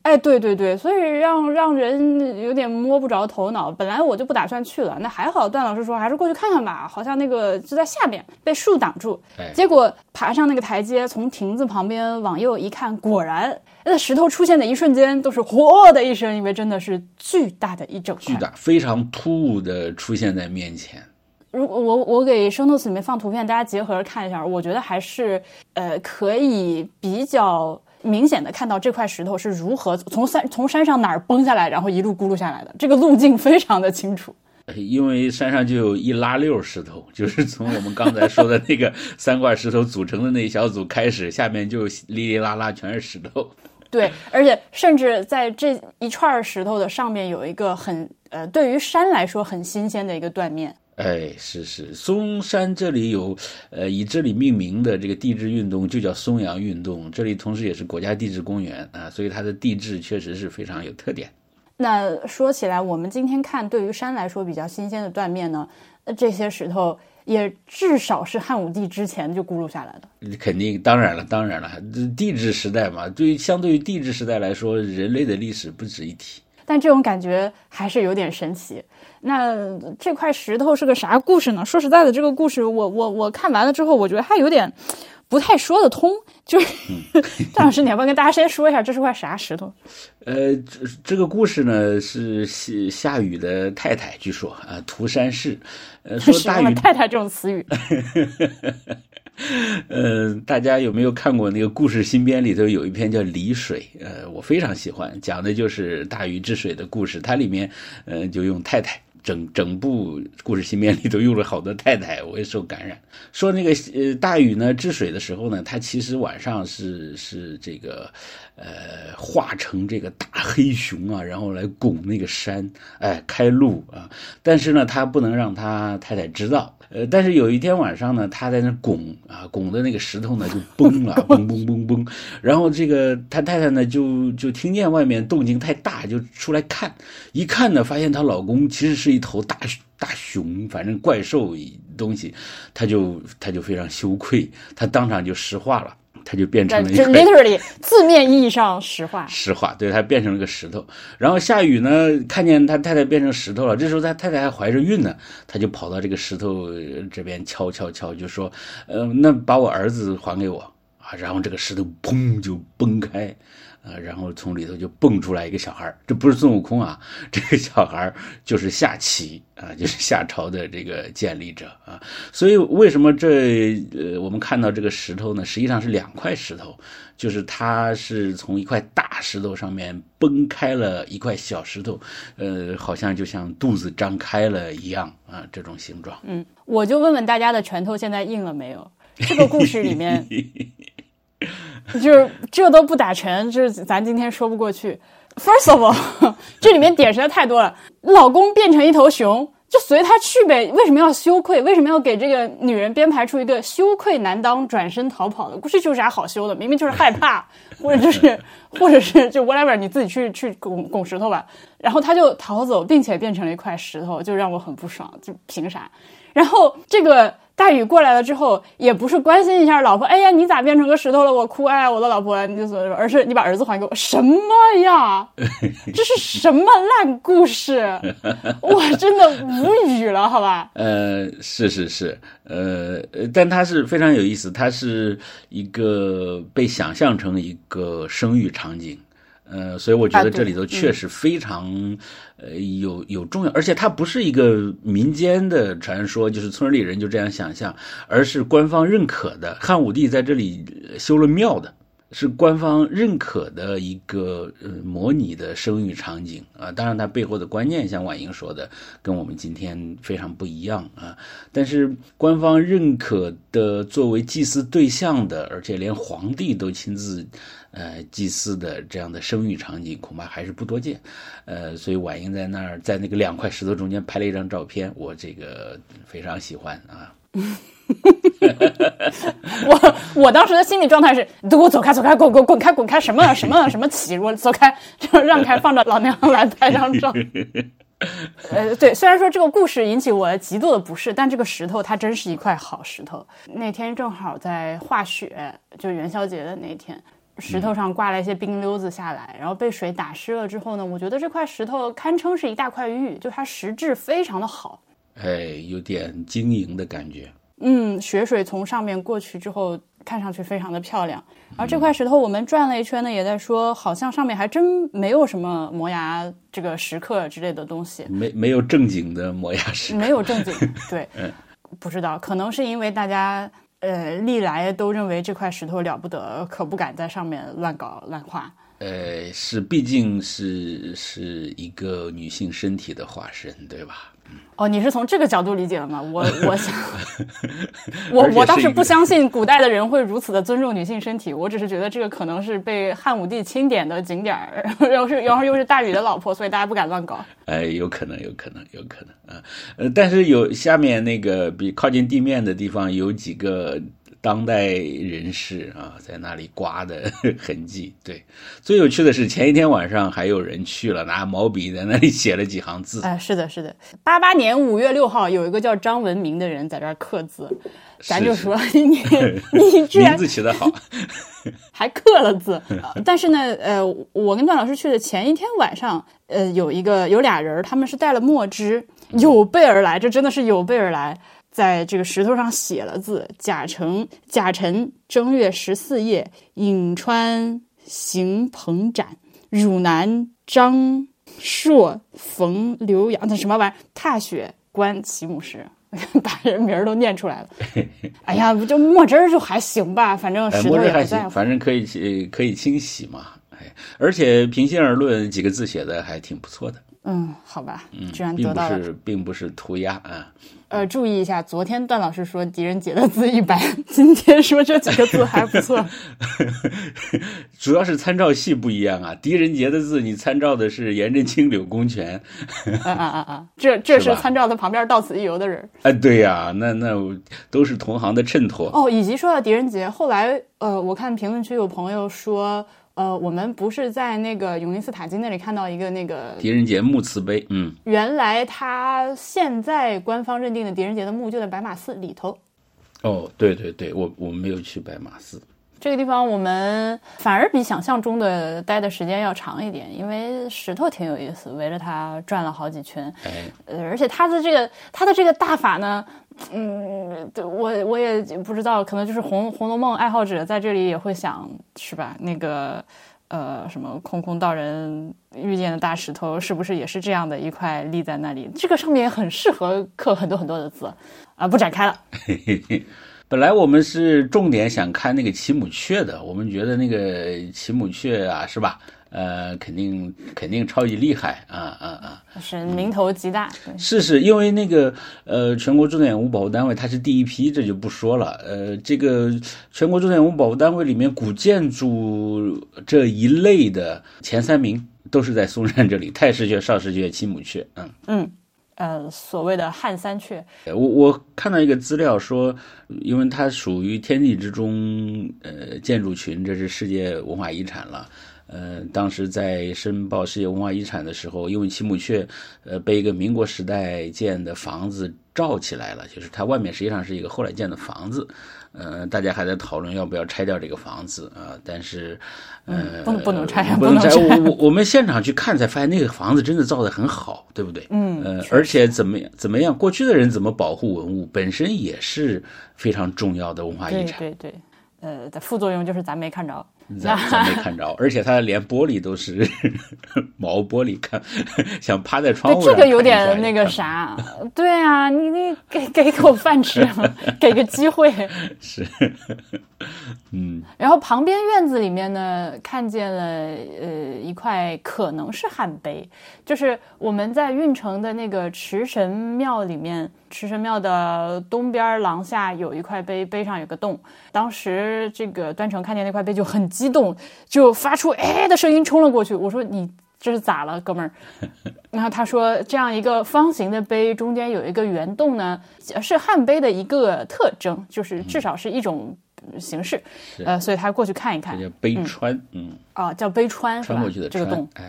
哎，对对对，所以让让人有点摸不着头脑。本来我就不打算去了，那还好，段老师说还是过去看看吧。好像那个就在下边被树挡住，哎结果爬上那个台阶，从亭子旁边往右一看，果然那石头出现的一瞬间都是嚯的一声，因为真的是巨大的一整块。巨大，非常突兀的出现在面前。如果我我给 show notes 里面放图片，大家结合着看一下，我觉得还是呃可以比较明显的看到这块石头是如何从山从山上哪儿崩下来，然后一路咕噜下来的，这个路径非常的清楚。因为山上就有一拉溜石头，就是从我们刚才说的那个三块石头组成的那一小组开始，下面就哩哩啦啦全是石头。对，而且甚至在这一串石头的上面有一个很呃，对于山来说很新鲜的一个断面。哎，是是，嵩山这里有呃以这里命名的这个地质运动就叫嵩阳运动，这里同时也是国家地质公园啊，所以它的地质确实是非常有特点。那说起来，我们今天看对于山来说比较新鲜的断面呢，这些石头也至少是汉武帝之前就咕噜下来的。肯定，当然了，当然了，地质时代嘛，对于相对于地质时代来说，人类的历史不值一提。但这种感觉还是有点神奇。那这块石头是个啥故事呢？说实在的，这个故事我我我看完了之后，我觉得还有点不太说得通。就是，张老师，你要不要跟大家先说一下这是块啥石头？呃，这这个故事呢是夏夏雨的太太，据说啊，涂山氏，呃，说大 禹太太这种词语。呃，大家有没有看过那个故事新编里头有一篇叫《离水》？呃，我非常喜欢，讲的就是大禹治水的故事。它里面，呃，就用太太。整整部故事新编里都用了好多太太，我也受感染。说那个呃大禹呢治水的时候呢，他其实晚上是是这个，呃化成这个大黑熊啊，然后来拱那个山，哎开路啊。但是呢，他不能让他太太知道。呃，但是有一天晚上呢，他在那拱啊，拱的那个石头呢就崩了，嘣嘣嘣嘣。然后这个他太太呢就就听见外面动静太大，就出来看。一看呢，发现她老公其实是一头大大熊，反正怪兽东西，她就她就非常羞愧，她当场就石化了。它就变成了一个 literally 字面意义上石化，石化，对，它变成了个石头。然后夏雨呢，看见他太太变成石头了，这时候他太太还怀着孕呢，他就跑到这个石头这边敲敲敲，就说：“呃，那把我儿子还给我啊！”然后这个石头砰就崩开。啊，然后从里头就蹦出来一个小孩这不是孙悟空啊，这个小孩就是夏启啊，就是夏朝的这个建立者啊。所以为什么这呃我们看到这个石头呢？实际上是两块石头，就是它是从一块大石头上面崩开了一块小石头，呃，好像就像肚子张开了一样啊，这种形状。嗯，我就问问大家的拳头现在硬了没有？这个故事里面。就是这都不打成，就是咱今天说不过去。First of all，这里面点实在太多了。老公变成一头熊，就随他去呗。为什么要羞愧？为什么要给这个女人编排出一个羞愧难当、转身逃跑的故事？就是啥好羞的？明明就是害怕，或者就是，或者是就 whatever，你自己去去拱拱石头吧。然后他就逃走，并且变成了一块石头，就让我很不爽。就凭啥？然后这个。大禹过来了之后，也不是关心一下老婆，哎呀，你咋变成个石头了？我哭，哎呀，我的老婆，你就说，而是你把儿子还给我，什么呀？这是什么烂故事？我真的无语了，好吧？呃，是是是，呃，但它是非常有意思，它是一个被想象成一个生育场景。呃，所以我觉得这里头确实非常，呃，有有重要，而且它不是一个民间的传说，就是村里人就这样想象，而是官方认可的。汉武帝在这里修了庙的，是官方认可的一个呃模拟的生育场景啊。当然，它背后的观念像婉莹说的，跟我们今天非常不一样啊。但是官方认可的作为祭祀对象的，而且连皇帝都亲自。呃，祭祀的这样的生育场景恐怕还是不多见，呃，所以婉英在那儿在那个两块石头中间拍了一张照片，我这个非常喜欢啊。我我当时的心理状态是：你给我走开，走开，滚滚滚开，滚开！什么什么什么起？我走开，就让开，放着老娘来拍张照。呃，对，虽然说这个故事引起我极度的不适，但这个石头它真是一块好石头。那天正好在化雪，就元宵节的那天。石头上挂了一些冰溜子下来，然后被水打湿了之后呢，我觉得这块石头堪称是一大块玉，就它石质非常的好，哎，有点晶莹的感觉。嗯，雪水从上面过去之后，看上去非常的漂亮。而这块石头我们转了一圈呢，也在说，好像上面还真没有什么磨牙这个石刻之类的东西，没没有正经的磨牙石，没有正经，对。不知道，可能是因为大家呃历来都认为这块石头了不得，可不敢在上面乱搞乱画。呃，是，毕竟是是一个女性身体的化身，对吧？哦，你是从这个角度理解的吗？我 我想，我我倒是不相信古代的人会如此的尊重女性身体，我只是觉得这个可能是被汉武帝钦点的景点儿，然后是然后又是大禹的老婆，所以大家不敢乱搞。哎，有可能，有可能，有可能啊。呃，但是有下面那个比靠近地面的地方有几个当代人士啊，在那里刮的 痕迹。对，最有趣的是前一天晚上还有人去了，拿毛笔在那里写了几行字。哎、是的，是的。八八年五月六号，有一个叫张文明的人在这儿刻字，咱就是说 你你你居然 名字起得好，还刻了字。呃但是呢，呃，我跟段老师去的前一天晚上，呃，有一个有俩人，他们是带了墨汁，有备而来，这真的是有备而来，在这个石头上写了字：甲辰甲辰正月十四夜，颍川行鹏展，汝南张硕冯刘洋，那什么玩意儿？踏雪观其母石。把人名儿都念出来了，哎呀，不就墨汁儿就还行吧，反正哎，石头也不在乎。反正可以呃可以清洗嘛。哎，而且平心而论，几个字写的还挺不错的。嗯，好吧，居然并不得到了。是并不是涂鸦啊。呃，注意一下，昨天段老师说狄仁杰的字一般，今天说这几个字还不错。主要是参照系不一样啊。狄仁杰的字，你参照的是颜真卿、柳公权。啊啊啊啊！这这是参照他旁边到此一游的人。啊，对呀、那那都是同行的衬托。哦，以及说到狄仁杰，后来呃，我看评论区有朋友说，呃，我们不是在那个永宁寺塔金那里看到一个那个，狄仁杰墓祠碑，嗯，原来他现在官方认定的狄仁杰的墓就在白马寺里头。哦，对对对，我我没有去白马寺。这个地方我们反而比想象中的待的时间要长一点，因为石头挺有意思，围着它转了好几圈。哎，呃，而且它的这个它的这个大法呢，嗯，对我我也不知道，可能就是红《红楼梦》爱好者在这里也会想，是吧？那个呃，什么空空道人遇见的大石头，是不是也是这样的一块立在那里？这个上面也很适合刻很多很多的字啊、不展开了。本来我们是重点想看那个奇母雀的，我们觉得那个奇母雀啊，是吧？呃，肯定肯定超级厉害啊啊啊！是名头极大，对是是，因为那个呃，全国重点文物保护单位它是第一批，这就不说了。呃，这个全国重点文物保护单位里面古建筑这一类的前三名都是在嵩山这里，太师穴、少师穴、奇姆雀。嗯，嗯，呃，所谓的汉三阙，我我看到一个资料说，因为它属于天地之中呃建筑群，这是世界文化遗产了。呃，当时在申报世界文化遗产的时候，因为奇姆雀，呃，被一个民国时代建的房子罩起来了，就是它外面实际上是一个后来建的房子。呃，大家还在讨论要不要拆掉这个房子啊、但是，呃，不能不能拆不能拆。我我我们现场去看才发现，那个房子真的造的很好，对不对？嗯呃，而且怎么样怎么样，过去的人怎么保护文物，本身也是非常重要的文化遗对产。对对，呃，的副作用就是咱没看着。咱咱没看着，而且他连玻璃都是 毛玻璃，看想趴在窗对，户上这个有点那个啥，对啊，你你给给口饭吃，给个机会。是，嗯，然后旁边院子里面呢，看见了呃一块可能是汉碑，就是我们在运城的那个池神庙里面，池神庙的东边廊下有一块碑，碑上有个洞。当时这个端成看见那块碑就很激动，就发出哎的声音冲了过去。我说你。这是咋了，哥们儿？然后他说，这样一个方形的碑中间有一个圆洞呢，是汉碑的一个特征，就是至少是一种形式。呃，所以他过去看一看这，叫碑川，嗯，啊，叫碑川穿过去的？这个洞，，哎，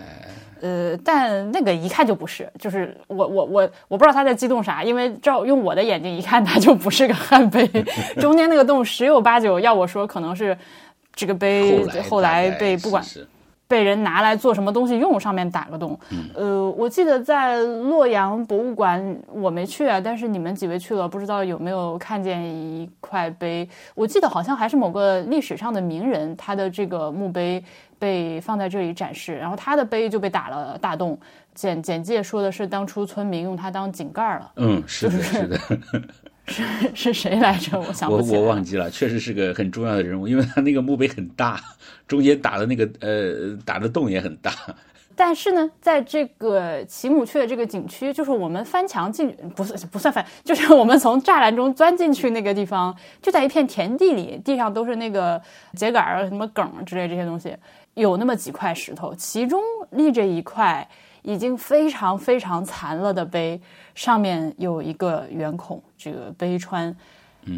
呃，但那个一看就不是，就是我我我我不知道他在激动啥，因为照用我的眼睛一看，他就不是个汉碑，中间那个洞十有八九，要我说可能是这个碑后来后来被不管是是被人拿来做什么东西用，上面打个洞。呃，我记得在洛阳博物馆，我没去啊，但是你们几位去了，不知道有没有看见一块碑？我记得好像还是某个历史上的名人，他的这个墓碑被放在这里展示，然后他的碑就被打了大洞。简简介说的是，当初村民用它当井盖儿了。嗯，是的，就是是的，是是谁来着？我想我。我忘记了，确实是个很重要的人物，因为他那个墓碑很大，中间打的那个呃打的洞也很大。但是呢，在这个奇姆雀这个景区，就是我们翻墙进，不是不算翻，就是我们从栅栏中钻进去那个地方，就在一片田地里，地上都是那个秸秆儿、什么梗之类这些东西，有那么几块石头，其中立着一块已经非常非常残了的碑，上面有一个圆孔，这个碑穿。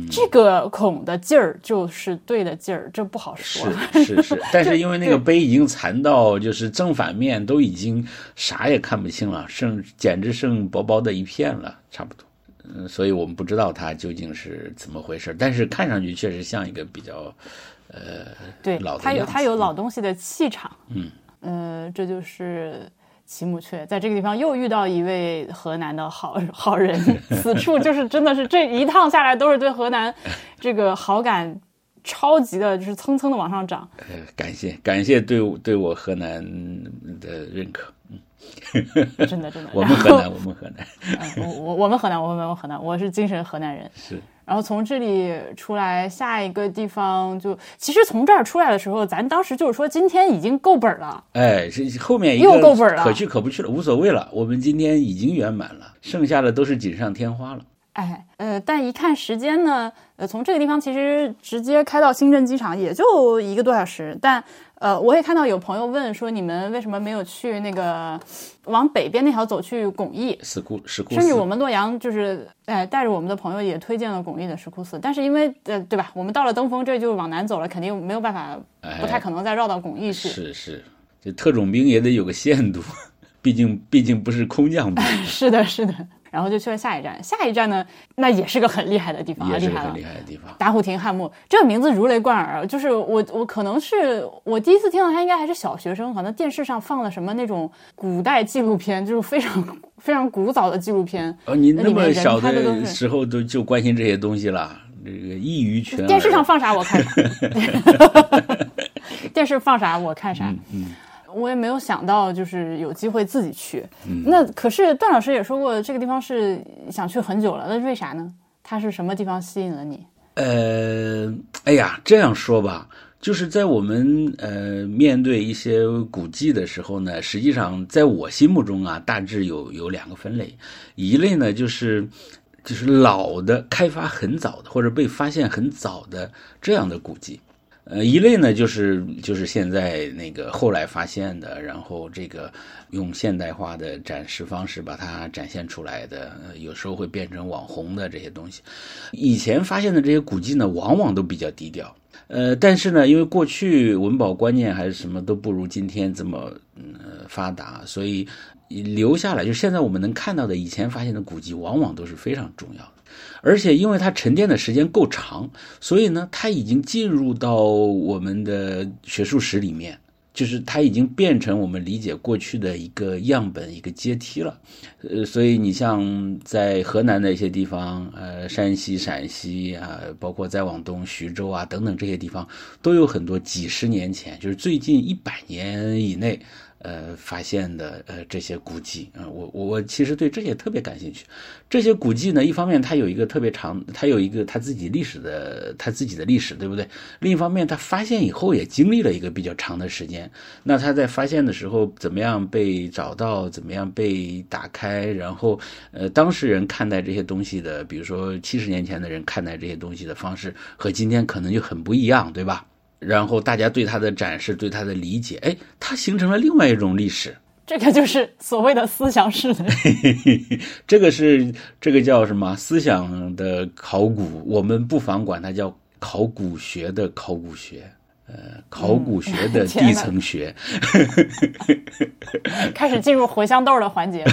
这个孔的劲儿就是对的劲儿，这不好说。是是是，但是因为那个碑已经残到就是正反面都已经啥也看不清了，剩简直剩薄薄的一片了，差不多。嗯，所以我们不知道它究竟是怎么回事，但是看上去确实像一个比较呃对老，的它有它有老东西的气场。嗯，呃，这就是奇姆雀，在这个地方又遇到一位河南的好好人，此处就是真的是这一趟下来都是对河南这个好感超级的，就是蹭蹭的往上涨。呃，感谢感谢对对我河南的认可。真的真的。我们河南，我们河南嗯，我我我们河南，我们我河南，我是精神河南人。是然后从这里出来，下一个地方就其实从这儿出来的时候，咱当时就是说今天已经够本儿了。哎，这后面又够本儿了可去可不去了，无所谓了。我们今天已经圆满了，剩下的都是锦上添花了。哎，呃，但一看时间呢，呃，从这个地方其实直接开到新郑机场也就一个多小时。但呃，我也看到有朋友问说，你们为什么没有去那个往北边那条走去巩义？石窟石窟甚至我们洛阳就是，哎，带着我们的朋友也推荐了巩义的石窟寺，但是因为呃，对吧？我们到了登封，这就往南走了，肯定没有办法，不太可能再绕到巩义去。是是，这特种兵也得有个限度，毕竟毕竟不是空降兵，是的，是的。然后就去了下一站，下一站呢，那也是个很厉害的地方啊，厉害了也是个很。厉害的地方。打虎亭汉墓这个名字如雷贯耳，就是我我可能是我第一次听到它，应该还是小学生，可能电视上放了什么那种古代纪录片，就是非常非常古早的纪录片。哦，你那么小的时候都就关心这些东西了，这个异于全耳。电视上放啥我看啥，电视放啥我看啥。我也没有想到，就是有机会自己去。那可是段老师也说过，这个地方是想去很久了，那为啥呢？它是什么地方吸引了你？呃，哎呀，这样说吧，就是在我们呃面对一些古迹的时候呢，实际上在我心目中啊，大致有有两个分类，一类呢就是就是老的、开发很早的或者被发现很早的这样的古迹。呃，一类呢就是就是现在那个后来发现的，然后这个用现代化的展示方式把它展现出来的，有时候会变成网红的这些东西。以前发现的这些古迹呢，往往都比较低调。呃，但是呢，因为过去文保观念还是什么都不如今天这么嗯、呃发达，所以留下来就现在我们能看到的以前发现的古迹，往往都是非常重要的。而且因为它沉淀的时间够长，所以呢，它已经进入到我们的学术史里面，就是它已经变成我们理解过去的一个样本、一个阶梯了。呃，所以你像在河南的一些地方，呃，山西、陕西啊，包括再往东徐州啊等等这些地方，都有很多几十年前，就是最近一百年以内。呃，发现的呃这些古迹啊、我我我其实对这些特别感兴趣。这些古迹呢，一方面它有一个特别长，它有一个它自己历史的它自己的历史，对不对？另一方面，它发现以后也经历了一个比较长的时间。那它在发现的时候，怎么样被找到，怎么样被打开，然后呃，当事人看待这些东西的，比如说七十年前的人看待这些东西的方式，和今天可能就很不一样，对吧？然后大家对他的展示，对他的理解，哎，它形成了另外一种历史。这个就是所谓的思想史的。这个是这个叫什么思想的考古？我们不妨管它叫考古学的考古学，呃，考古学的地层学。开始进入茴香豆的环节。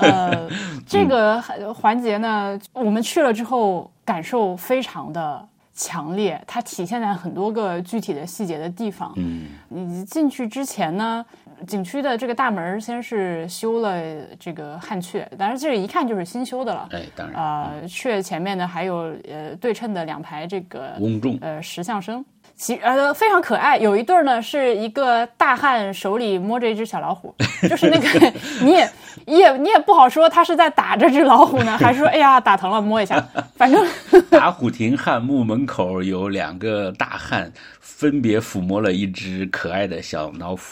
呃，这个环节呢，我们去了之后感受非常的强烈，它体现在很多个具体的细节的地方。嗯，你进去之前呢，景区的这个大门先是修了这个汉阙，当然这个一看就是新修的了。哎，当然，呃，阙前面呢还有呃对称的两排这个翁仲，呃石像生，其呃非常可爱。有一对儿呢是一个大汉手里摸着一只小老虎，就是那个 你也你也也你也不好说，他是在打这只老虎呢，还是说哎呀打疼了摸一下，反正打虎亭汉墓门口有两个大汉，分别抚摸了一只可爱的小老虎。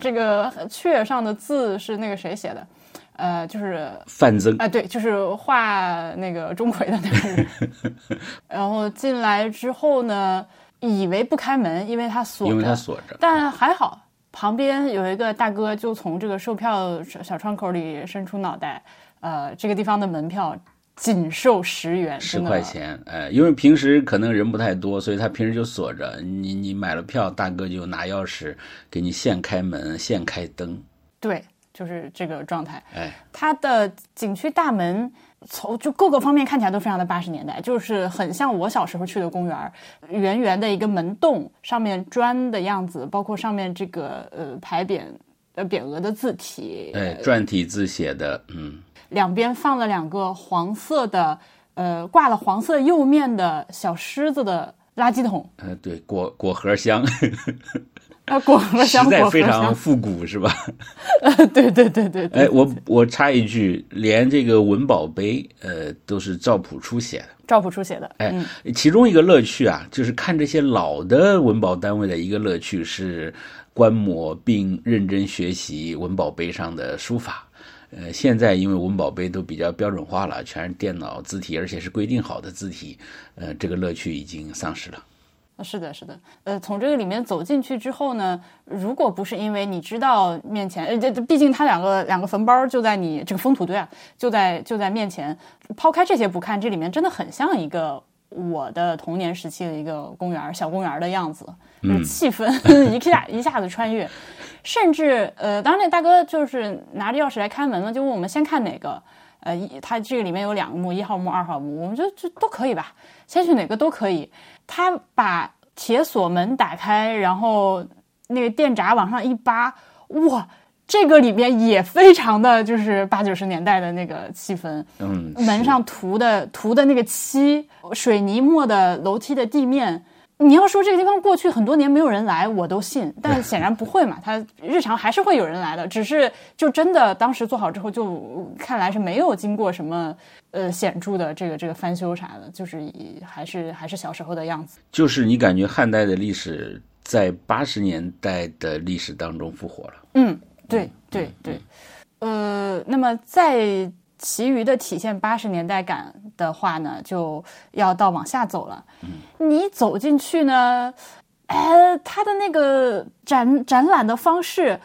这个雀上的字是那个谁写的？呃，就是范增啊，对，就是画那个钟馗的那个人。然后进来之后呢，以为不开门，因为他锁着，因为他锁着，但还好，旁边有一个大哥就从这个售票小窗口里伸出脑袋。呃，这个地方的门票仅售十元，十块钱。哎，因为平时可能人不太多，所以他平时就锁着。你你买了票，大哥就拿钥匙给你现开门、现开灯。对。就是这个状态，哎，它的景区大门从就各个方面看起来都非常的八十年代，就是很像我小时候去的公园，圆圆的一个门洞，上面砖的样子，包括上面这个呃牌匾呃匾额的字体，哎，篆体字写的，嗯，两边放了两个黄色的呃挂了黄色釉面的小狮子的垃圾桶，呃，对，果果核箱。啊，果核香，实在非常复古，是吧？呃，对对对对。哎，我我插一句，连这个文保碑，呃，都是赵朴初写的。赵朴初写的。哎，其中一个乐趣啊，就是看这些老的文保单位的一个乐趣是观摩并认真学习文保碑上的书法。呃，现在因为文保碑都比较标准化了，全是电脑字体，而且是规定好的字体，呃，这个乐趣已经丧失了。是的，是的，呃，从这个里面走进去之后呢，如果不是因为你知道面前，呃，这毕竟它两个两个坟包就在你这个封土堆啊，就在就在面前，抛开这些不看，这里面真的很像一个我的童年时期的一个公园小公园的样子，气氛 一下一下子穿越，甚至呃，当时那大哥就是拿着钥匙来开门了，就问我们先看哪个，呃，一他这个里面有两个墓，一号墓、二号墓，我们就就都可以吧，先去哪个都可以。他把铁锁门打开，然后那个电闸往上一扒，哇，这个里面也非常的就是八九十年代的那个气氛。嗯，门上涂的涂的那个漆，水泥抹的楼梯的地面。你要说这个地方过去很多年没有人来，我都信。但 显然不会嘛，他日常还是会有人来的，只是就真的当时做好之后，就看来是没有经过什么呃显著的这个这个翻修啥的，就是还是还是小时候的样子。就是你感觉汉代的历史在八十年代的历史当中复活了。嗯，对对对，呃，那么在。其余的体现八十年代感的话呢，就要到往下走了。你走进去呢，哎，他的那个展展览的方式，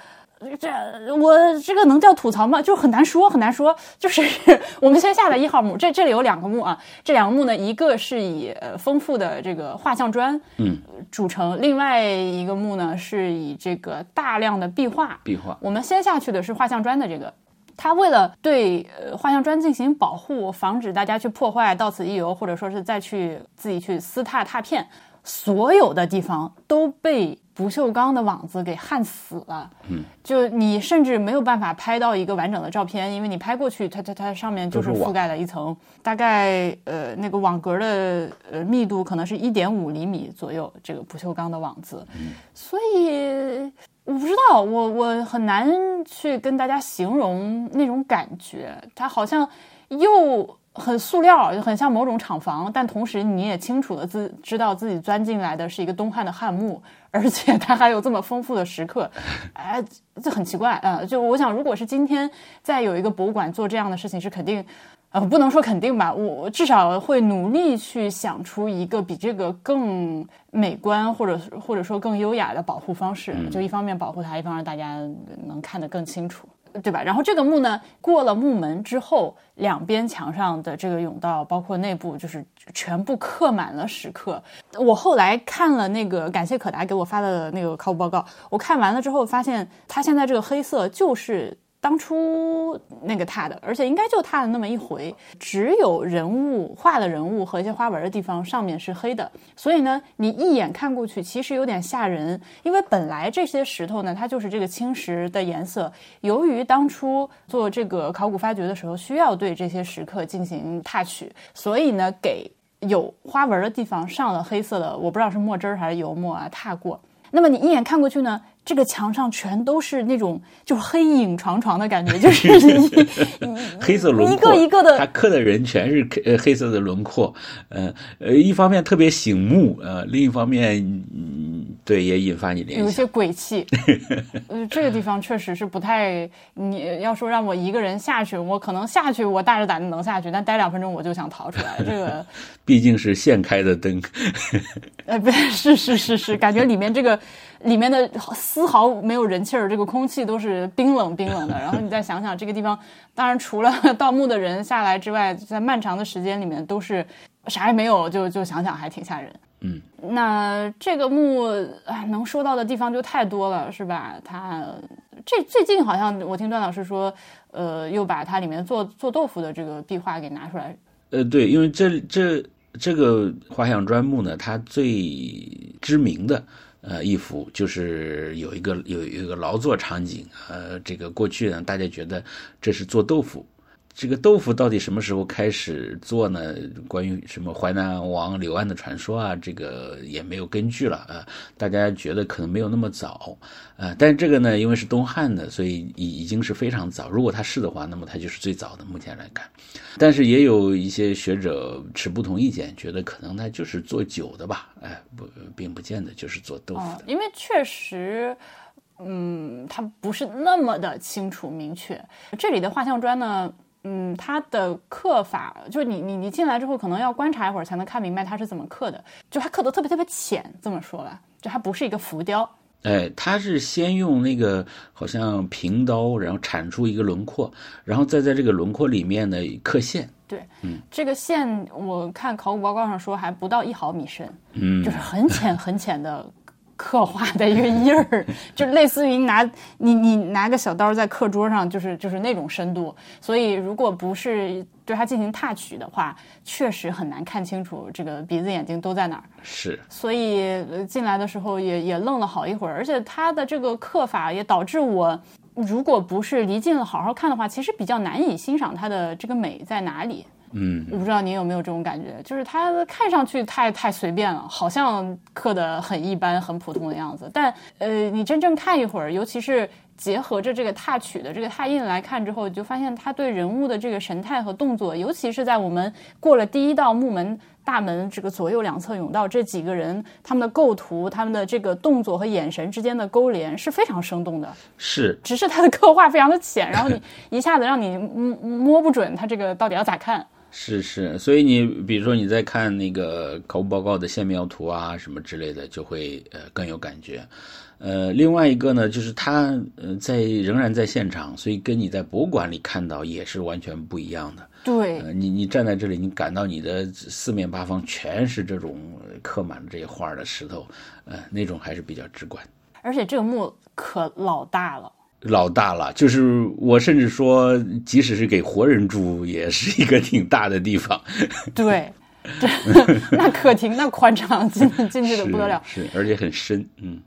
这我这个能叫吐槽吗？就很难说，很难说。就是 我们先下来一号墓，这这里有两个墓啊，这两个墓呢，一个是以呃丰富的这个画像砖嗯组成，另外一个墓呢是以这个大量的壁画。壁画。我们先下去的是画像砖的这个。他为了对呃画像砖进行保护，防止大家去破坏，到此一游，或者说是再去自己去撕踏踏片，所有的地方都被不锈钢的网子给焊死了。嗯，就你甚至没有办法拍到一个完整的照片，因为你拍过去，它它它上面就是覆盖了一层，大概呃那个网格的呃密度可能是一点五厘米左右，这个不锈钢的网子，嗯所以。我不知道，我我很难去跟大家形容那种感觉。它好像又很塑料，就很像某种厂房，但同时你也清楚的自知道自己钻进来的是一个东汉的汉墓，而且它还有这么丰富的石刻，哎，这很奇怪啊！就我想，如果是今天再有一个博物馆做这样的事情，是肯定。呃，不能说肯定吧，我至少会努力去想出一个比这个更美观，或者或者说更优雅的保护方式。就一方面保护它，一方面大家能看得更清楚，对吧？然后这个墓呢，过了墓门之后，两边墙上的这个甬道，包括内部，就是全部刻满了石刻。我后来看了那个，感谢可达给我发的那个考古报告，我看完了之后发现，它现在这个黑色就是。当初那个踏的，而且应该就踏了那么一回，只有人物画的人物和一些花纹的地方上面是黑的，所以呢，你一眼看过去其实有点吓人，因为本来这些石头呢，它就是这个青石的颜色，由于当初做这个考古发掘的时候需要对这些石刻进行踏取，所以呢，给有花纹的地方上了黑色的，我不知道是墨汁儿还是油墨啊，踏过。那么你一眼看过去呢，这个墙上全都是那种就是黑影幢幢的感觉，就是 一 黑色轮廓，一个一个的他刻的人全是呃黑色的轮廓，呃呃，一方面特别醒目，呃，另一方面，嗯，对，也引发你联想。有些鬼气。呃，这个地方确实是不太，你要说让我一个人下去，我可能下去，我大着胆子能下去，但待两分钟我就想逃出来。这个毕竟是现开的灯，呃，不是是是是，感觉里面这个里面的丝毫没有人气儿，这个空气都是冰冷冰冷的。然后你再想想这个地方，当然除了盗墓的人下来之外，在漫长的时间里面都是啥也没有，就就想想还挺吓人。嗯，那这个墓啊，能说到的地方就太多了，是吧？它这最近好像我听段老师说，呃，又把它里面做做豆腐的这个壁画给拿出来。呃，对，因为这这这个画像砖墓呢，它最知名的呃一幅就是有一个有一个劳作场景，呃，这个过去呢，大家觉得这是做豆腐。这个豆腐到底什么时候开始做呢？关于什么淮南王刘安的传说啊，这个也没有根据了啊。大家觉得可能没有那么早，啊，但是这个呢，因为是东汉的，所以已已经是非常早。如果它是的话，那么它就是最早的。目前来看，但是也有一些学者持不同意见，觉得可能它就是做酒的吧？哎，不，并不见得就是做豆腐的。因为确实，嗯，它不是那么的清楚明确。这里的画像砖呢？嗯，它的刻法就是你你你进来之后，可能要观察一会儿才能看明白它是怎么刻的。就它刻的特别特别浅，这么说吧，就它不是一个浮雕。哎，它是先用那个好像平刀，然后铲出一个轮廓，然后再在这个轮廓里面呢刻线。对，嗯，这个线我看考古报告上说还不到一毫米深，嗯，就是很浅很浅的。刻画的一个印儿，就类似于拿你你拿个小刀在课桌上，就是就是那种深度。所以如果不是对它进行踏取的话，确实很难看清楚这个鼻子眼睛都在哪儿。是，所以进来的时候也也愣了好一会儿，而且它的这个刻法也导致我，如果不是离近了好好看的话，其实比较难以欣赏它的这个美在哪里。嗯，我不知道您有没有这种感觉，就是它看上去太太随便了，好像刻的很一般、很普通的样子。但呃，你真正看一会儿，尤其是结合着这个拓取的这个拓印来看之后，你就发现他对人物的这个神态和动作，尤其是在我们过了第一道木门大门这个左右两侧甬道这几个人他们的构图、他们的这个动作和眼神之间的勾连是非常生动的。是，只是他的刻画非常的浅，然后你一下子让你摸摸不准他这个到底要咋看。是是，所以你比如说你在看那个考古报告的线描图啊什么之类的，就会呃更有感觉。呃，另外一个呢，就是他呃在仍然在现场，所以跟你在博物馆里看到也是完全不一样的。对，你你站在这里，你感到你的四面八方全是这种刻满这些画的石头，呃，那种还是比较直观。而且这个墓可老大了。老大了，就是我甚至说，即使是给活人住，也是一个挺大的地方。对，对，那客厅那宽敞，进进去的不得了，是，而且很深。嗯，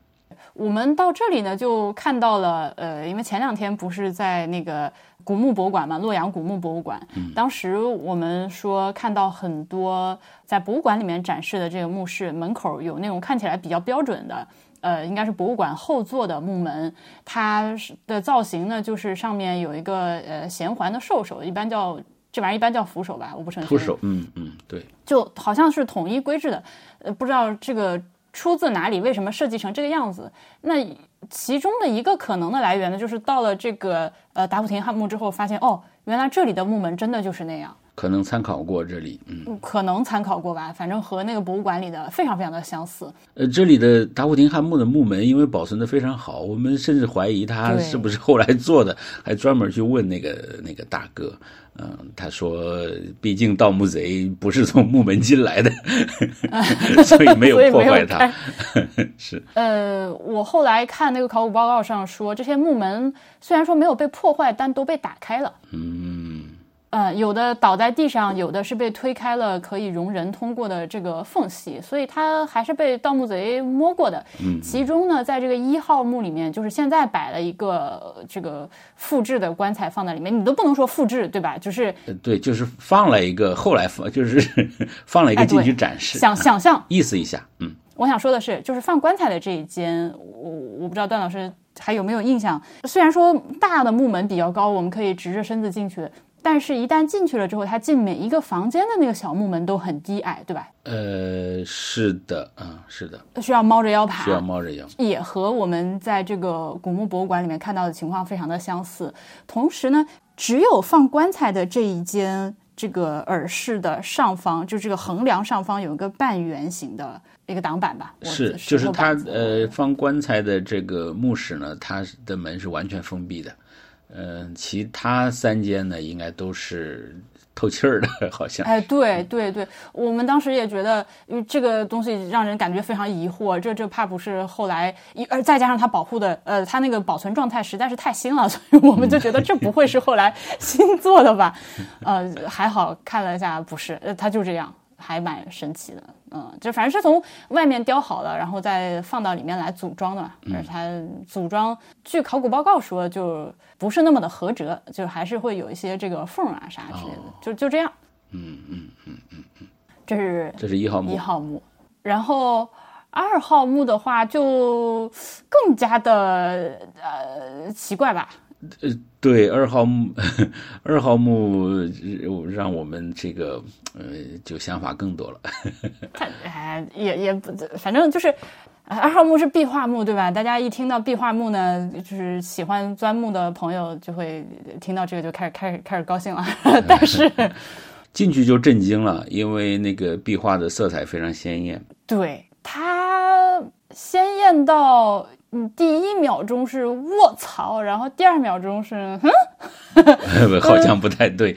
我们到这里呢，就看到了，呃，因为前两天不是在那个古墓博物馆嘛，洛阳古墓博物馆，当时我们说看到很多在博物馆里面展示的这个墓室门口有那种看起来比较标准的。呃，应该是博物馆后座的木门，它的造型呢，就是上面有一个呃衔环的兽首，一般叫这玩意儿一般叫扶手吧，我不承认。扶手，嗯嗯，对，就好像是统一规制的，呃，不知道这个出自哪里，为什么设计成这个样子？那其中的一个可能的来源呢，就是到了这个呃达普廷汉墓之后，发现哦，原来这里的木门真的就是那样。可能参考过这里，嗯，可能参考过吧，反正和那个博物馆里的非常非常的相似。呃，这里的达普廷汉墓的墓门因为保存的非常好，我们甚至怀疑他是不是后来做的，还专门去问那个那个大哥，嗯，他说，毕竟盗墓贼不是从木门进来的，所以没有破坏它。是。呃，我后来看那个考古报告上说，这些木门虽然说没有被破坏，但都被打开了。嗯。呃，有的倒在地上，有的是被推开了可以容人通过的这个缝隙，所以它还是被盗墓贼摸过的。嗯，其中呢，在这个一号墓里面，就是现在摆了一个这个复制的棺材放在里面，你都不能说复制，对吧？就是对，就是放了一个，后来放就是 放了一个进去展示，想想象意思一下，嗯，我想说的是，就是放棺材的这一间，我我不知道段老师还有没有印象。虽然说大的木门比较高，我们可以直着身子进去，但是一旦进去了之后，它进每一个房间的那个小木门都很低矮，对吧？呃，是的，嗯，是的，需要猫着腰爬，需要猫着腰，也和我们在这个古墓博物馆里面看到的情况非常的相似。同时呢，只有放棺材的这一间。这个耳室的上方，就这个横梁上方有一个半圆形的一个挡板吧？是，就是它呃放棺材的这个墓室呢，它的门是完全封闭的，嗯，其他三间呢应该都是。透气儿的，好像。哎，对对对，我们当时也觉得，因为这个东西让人感觉非常疑惑，这这怕不是后来，而，再加上它保护的，呃，它那个保存状态实在是太新了，所以我们就觉得这不会是后来新做的吧？呃，还好看了一下，不是，呃，它就这样。还蛮神奇的，嗯，就反正是从外面雕好了，然后再放到里面来组装的嘛。而它组装，据考古报告说，就不是那么的合辙，就还是会有一些这个缝啊啥之类的，就就这样。嗯嗯嗯嗯嗯，这是这是一号墓，一号墓。然后二号墓的话，就更加的呃奇怪吧。呃，对，二号墓，二号墓让我们这个呃，就想法更多了。他哎，也也不，反正就是，二号墓是壁画墓，对吧？大家一听到壁画墓呢，就是喜欢钻墓的朋友就会听到这个就开始开始开始高兴了。但是 进去就震惊了，因为那个壁画的色彩非常鲜艳。对，它鲜艳到。嗯，第一秒钟是卧槽，然后第二秒钟是哼，好像不太对，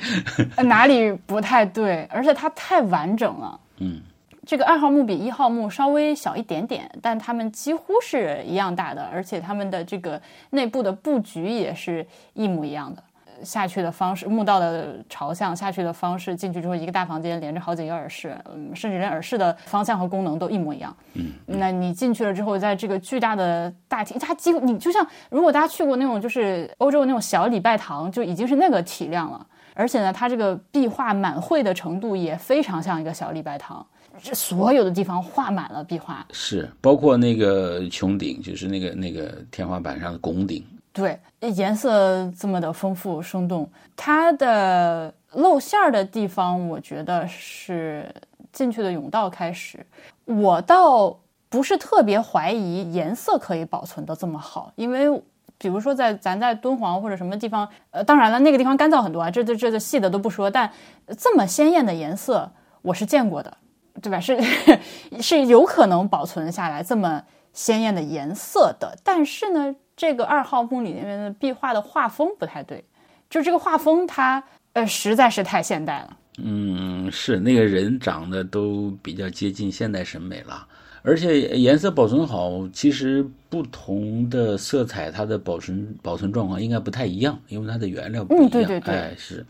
哪里不太对？而且它太完整了。嗯，这个二号墓比一号墓稍微小一点点，但它们几乎是一样大的，而且它们的这个内部的布局也是一模一样的。下去的方式，墓道的朝向下去的方式，进去之后一个大房间连着好几个耳室，嗯，甚至连耳室的方向和功能都一模一样。嗯，那你进去了之后，在这个巨大的大厅，它几乎你就像如果大家去过那种就是欧洲那种小礼拜堂，就已经是那个体量了。而且呢，它这个壁画满绘的程度也非常像一个小礼拜堂，这所有的地方画满了壁画，是包括那个穹顶，就是那个那个天花板上的拱顶。对，颜色这么的丰富生动，它的露馅儿的地方，我觉得是进去的甬道开始。我倒不是特别怀疑颜色可以保存的这么好，因为比如说在咱在敦煌或者什么地方，呃，当然了，那个地方干燥很多啊，这这这细的都不说，但这么鲜艳的颜色我是见过的，对吧？是 是有可能保存下来这么鲜艳的颜色的，但是呢。这个二号墓里面的壁画的画风不太对，就这个画风它呃实在是太现代了。嗯，是那个人长得都比较接近现代审美了，而且颜色保存好，其实不同的色彩它的保存保存状况应该不太一样，因为它的原料不一样。嗯，对对对，哎是。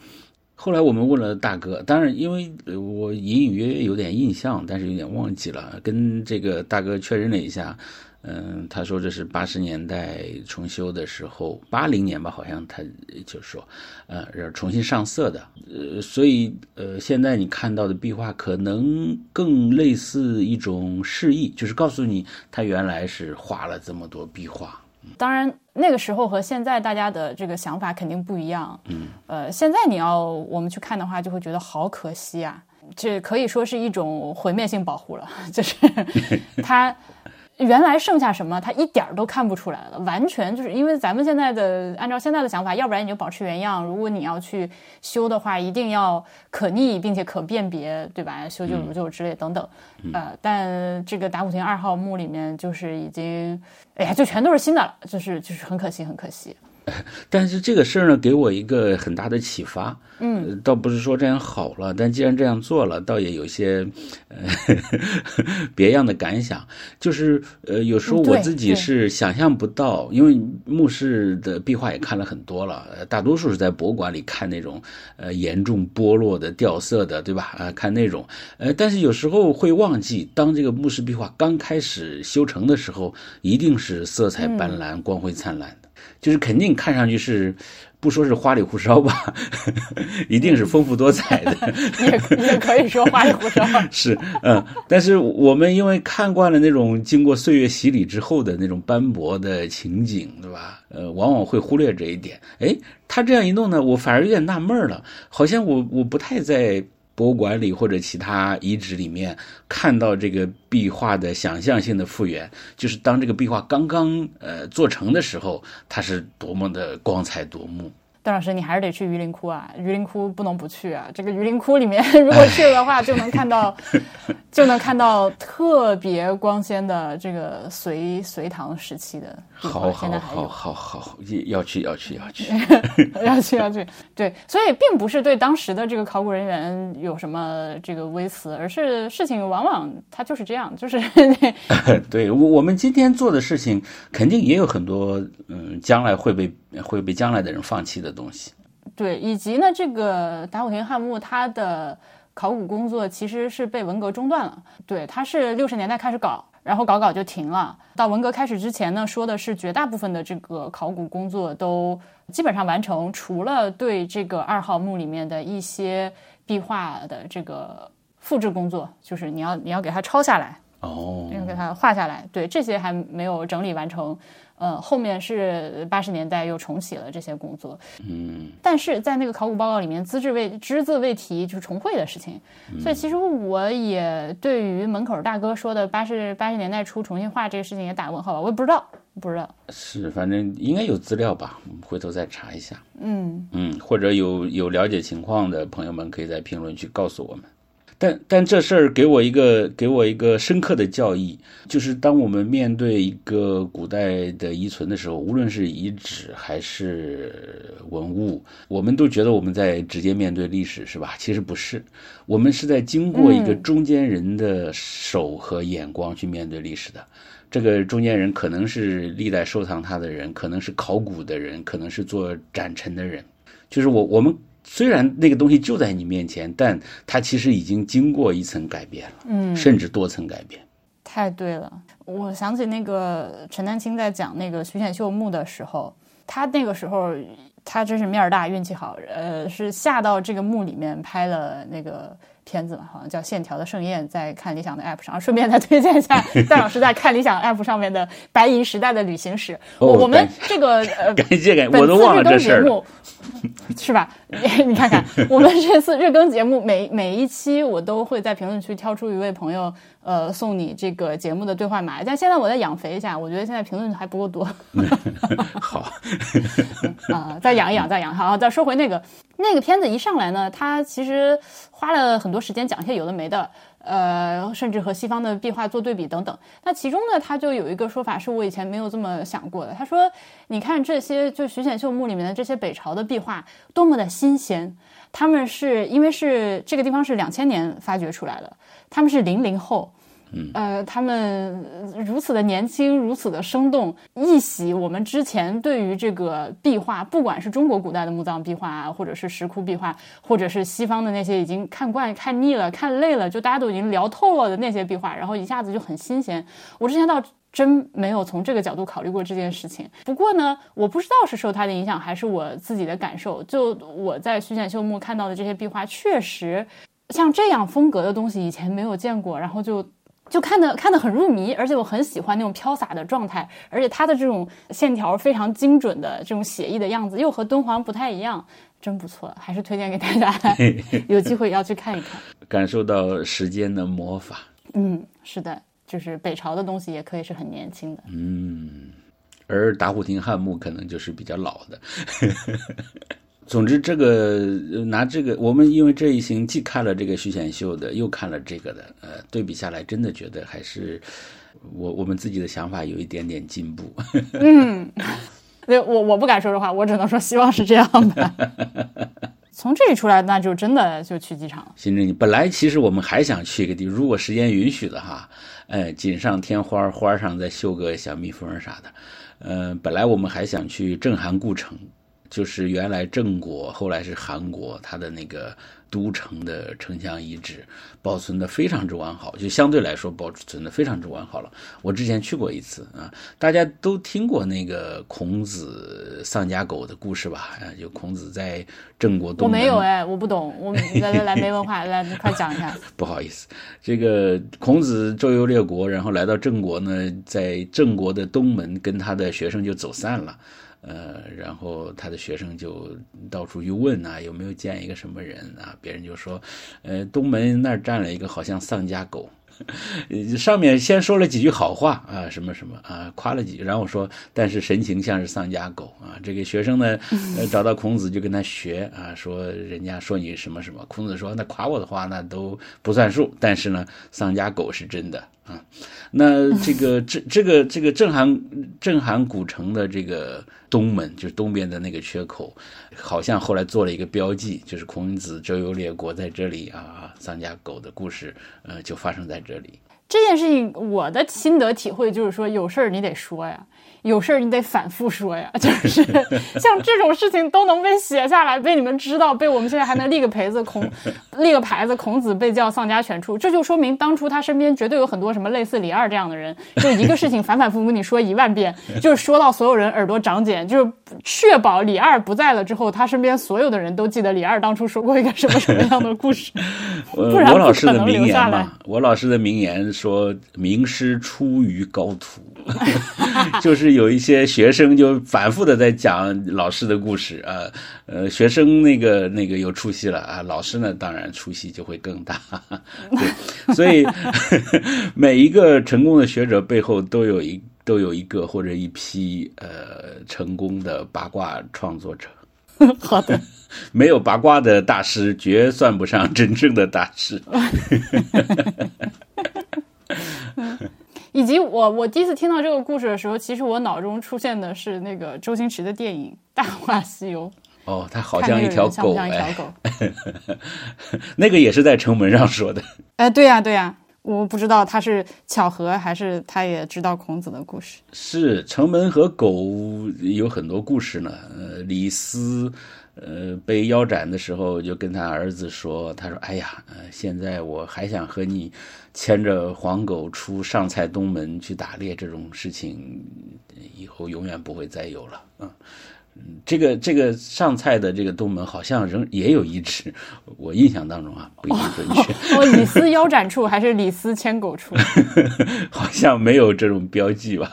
后来我们问了大哥，当然因为我隐隐约约有点印象，但是有点忘记了，跟这个大哥确认了一下。嗯，他说这是八十年代重修的时候，八零年吧，好像他就说，呃，重新上色的，呃，所以呃，现在你看到的壁画可能更类似一种示意，就是告诉你他原来是画了这么多壁画。当然，那个时候和现在大家的这个想法肯定不一样。嗯，呃，现在你要我们去看的话，就会觉得好可惜啊，这可以说是一种毁灭性保护了，就是 它。原来剩下什么，他一点儿都看不出来了，完全就是因为咱们现在的按照现在的想法，要不然你就保持原样，如果你要去修的话，一定要可逆并且可辨别，对吧？修旧如旧之类等等，呃，但这个打虎亭二号墓里面就是已经，哎呀，就全都是新的了，就是就是很可惜，很可惜。但是这个事儿呢，给我一个很大的启发。嗯，倒不是说这样好了，但既然这样做了，倒也有些呃 别样的感想。就是呃，有时候我自己是想象不到，因为墓室的壁画也看了很多了，大多数是在博物馆里看那种呃严重剥落的掉色的，对吧？啊，看那种。呃，但是有时候会忘记，当这个墓室壁画刚开始修成的时候，一定是色彩斑斓、光辉灿烂的。就是肯定看上去是。不说是花里胡哨吧，一定是丰富多彩的。也也可以说花里胡哨。是，嗯，但是我们因为看惯了那种经过岁月洗礼之后的那种斑驳的情景，对吧？呃，往往会忽略这一点。哎，他这样一弄呢，我反而有点纳闷了，好像我我不太在。博物馆里或者其他遗址里面看到这个壁画的想象性的复原，就是当这个壁画刚刚呃做成的时候，它是多么的光彩夺目。邓老师，你还是得去榆林窟啊！榆林窟不能不去啊！这个榆林窟里面，如果去了的话，就能看到，就能看到特别光鲜的这个隋隋唐时期的。好，好，好，好，好，要去，要去，要去，要去，要去。对，所以并不是对当时的这个考古人员有什么这个微词，而是事情往往它就是这样，就是。对，我我们今天做的事情，肯定也有很多，嗯，将来会被。会被将来的人放弃的东西，对，以及呢，这个打虎亭汉墓它的考古工作其实是被文革中断了。对，它是六十年代开始搞，然后搞搞就停了。到文革开始之前呢，说的是绝大部分的这个考古工作都基本上完成，除了对这个二号墓里面的一些壁画的这个复制工作，就是你要你要给它抄下来，哦，要给它画下来，对，这些还没有整理完成。呃，后面是八十年代又重启了这些工作，嗯，但是在那个考古报告里面，资质未只字未提，就是重绘的事情，所以其实我也对于门口大哥说的八十八十年代初重新画这个事情也打问号吧，我也不知道，不知道，是，反正应该有资料吧，我们回头再查一下，嗯。嗯，或者有有了解情况的朋友们，可以在评论区告诉我们。但但这事儿给我一个给我一个深刻的教义，就是当我们面对一个古代的遗存的时候，无论是遗址还是文物，我们都觉得我们在直接面对历史，是吧？其实不是，我们是在经过一个中间人的手和眼光去面对历史的。这个中间人可能是历代收藏它的人，可能是考古的人，可能是做展陈的人，就是我我们。虽然那个东西就在你面前，但它其实已经经过一层改变了，嗯，甚至多层改变。太对了，我想起那个陈丹青在讲那个徐显秀墓的时候，他那个时候他真是面儿大运气好，呃，是下到这个墓里面拍了那个。片子嘛，好像叫《线条的盛宴》，在看理想的 App 上，顺便再推荐一下戴老师在看理想 App 上面的《白银时代的旅行史》。我我们这个呃，感谢感谢，我都忘了这事儿，是吧？你看看，我们这次日更节目，每每一期我都会在评论区挑出一位朋友，呃，送你这个节目的兑换码。但现在我在养肥一下，我觉得现在评论还不够多。好，啊，再养一养，再养。好，再说回那个那个片子，一上来呢，它其实花了很多。时间讲一些有的没的，呃，甚至和西方的壁画做对比等等。那其中呢，他就有一个说法，是我以前没有这么想过的。他说：“你看这些，就徐显秀墓里面的这些北朝的壁画，多么的新鲜！他们是因为是这个地方是两千年发掘出来的，他们是零零后。”呃，他们如此的年轻，如此的生动，一洗我们之前对于这个壁画，不管是中国古代的墓葬壁画啊，或者是石窟壁画，或者是西方的那些已经看惯、看腻了、看累了，就大家都已经聊透了的那些壁画，然后一下子就很新鲜。我之前倒真没有从这个角度考虑过这件事情。不过呢，我不知道是受他的影响，还是我自己的感受。就我在徐显秀墓看到的这些壁画，确实像这样风格的东西以前没有见过，然后就。就看得看得很入迷，而且我很喜欢那种飘洒的状态，而且它的这种线条非常精准的这种写意的样子，又和敦煌不太一样，真不错，还是推荐给大家，有机会要去看一看，感受到时间的魔法。嗯，是的，就是北朝的东西也可以是很年轻的。嗯，而打虎亭汉墓可能就是比较老的。总之，这个拿这个，我们因为这一行既看了这个徐显秀的，又看了这个的，呃，对比下来，真的觉得还是我我们自己的想法有一点点进步。嗯，对我我不敢说实话，我只能说希望是这样的。从这里出来，那就真的就去机场了。新正，本来其实我们还想去一个地，如果时间允许的哈，哎，锦上添花，花上再绣个小蜜蜂啥的，嗯，本来我们还想去镇韩故城。就是原来郑国，后来是韩国，它的那个都城的城墙遗址保存的非常之完好，就相对来说保存的非常之完好了。我之前去过一次啊，大家都听过那个孔子丧家狗的故事吧？啊，就孔子在郑国东我没有哎，我不懂，我来来来没文化，来你快讲一下。不好意思，这个孔子周游列国，然后来到郑国呢，在郑国的东门跟他的学生就走散了，呃，然后他的学生就到处去问啊，有没有见一个什么人啊？别人就说，呃，东门那儿站了一个好像丧家狗。呃 上面先说了几句好话啊，什么什么啊，夸了几句，然后说，但是神情像是丧家狗啊。这个学生呢，呃，找到孔子就跟他学啊，说人家说你什么什么，孔子说那夸我的话那都不算数，但是呢，丧家狗是真的啊。那这个这这个这个郑韩郑韩古城的这个东门，就是东边的那个缺口，好像后来做了一个标记，就是孔子周游列国在这里啊，丧家狗的故事，呃，就发生在这里。这件事情，我的心得体会就是说，有事儿你得说呀，有事儿你得反复说呀。就是 像这种事情都能被写下来，被你们知道，被我们现在还能立个牌子，孔立个牌子，孔子被叫丧家犬畜，这就说明当初他身边绝对有很多什么类似李二这样的人，就一个事情反反复复跟你说一万遍，就是说到所有人耳朵长茧，就是确保李二不在了之后，他身边所有的人都记得李二当初说过一个什么什么样的故事。呃，不然我老师不可能的名言留下来嘛，我老师的名言说“名师出于高徒”，就是有一些学生就反复的在讲老师的故事啊，呃，学生那个那个有出息了啊，老师呢当然出息就会更大，对，所以 每一个成功的学者背后都有一都有一个或者一批呃成功的八卦创作者。好的，没有八卦的大师，绝算不上真正的大师。以及我我第一次听到这个故事的时候，其实我脑中出现的是那个周星驰的电影《大话西游》，哦，他好像一条狗像像一条哎，狗？那个也是在城门上说的。哎，对呀、对呀、我不知道他是巧合还是他也知道孔子的故事。是城门和狗有很多故事呢。呃，李斯，呃，被腰斩的时候就跟他儿子说，他说：“哎呀，呃，现在我还想和你牵着黄狗出上蔡东门去打猎，这种事情以后永远不会再有了。”嗯。嗯这个这个上菜的这个东门好像仍也有一只，我印象当中啊不一定准确，哦，李斯腰斩处还是李斯牵狗处？好像没有这种标记吧。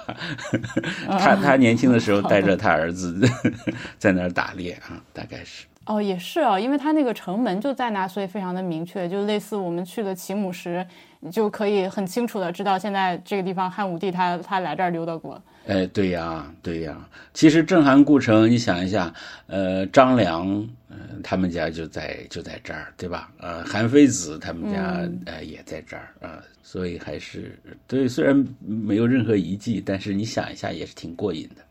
他他年轻的时候 带着他儿子 在那儿打猎啊，大概是。哦，也是啊，因为他那个城门就在那，所以非常的明确，就类似我们去了齐姆什，你就可以很清楚的知道现在这个地方汉武帝他他来这儿溜达过。哎，对呀，对呀。其实郑韩故城，你想一下，呃，张良，呃，他们家就在就在这儿，对吧？呃，韩非子他们家、呃也在这儿啊、所以还是对，虽然没有任何遗迹，但是你想一下也是挺过瘾的。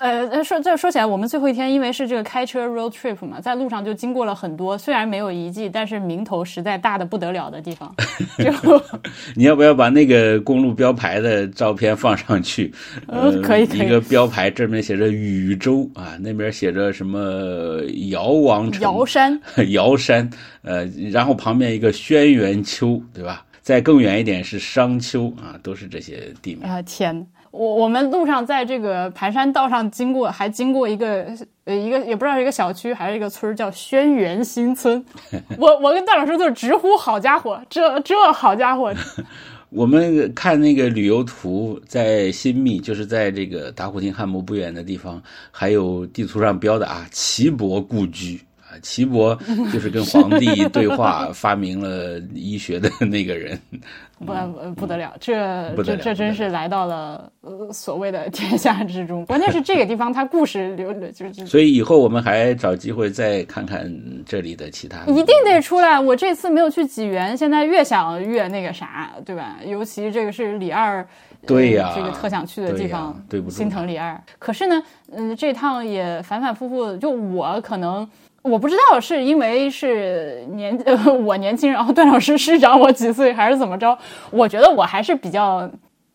呃，说这说起来，我们最后一天因为是这个开车 road trip 嘛，在路上就经过了很多虽然没有遗迹，但是名头实在大的不得了的地方。就 你要不要把那个公路标牌的照片放上去？呃可以可以一个标牌这边写着禹州啊，那边写着什么尧王城、尧山，尧山，呃，然后旁边一个轩辕丘，对吧？再更远一点是商丘啊，都是这些地名。啊、天呐！我我们路上在这个盘山道上经过，还经过一个呃一个也不知道是一个小区还是一个村，叫轩辕新村。我我跟段老师就是直呼好家伙，这这好家伙！我们看那个旅游图，在新密，就是在这个打虎亭汉墓不远的地方，还有地图上标的啊，齐伯故居啊，齐伯就是跟皇帝对话，发明了医学的那个人。不呃不得了，这这这真是来到了呃所谓的天下之中。关键是这个地方它故事流流就是所以以后我们还找机会再看看这里的其他。一定得出来。我这次没有去济源，现在越想越那个啥，对吧？尤其这个是李二，呃对呀这个特想去的地方，对不住心疼李二。可是呢，嗯，这趟也反反复复，就我可能。我不知道是因为是年呃 我年轻，然后段老师师长我几岁，还是怎么着？我觉得我还是比较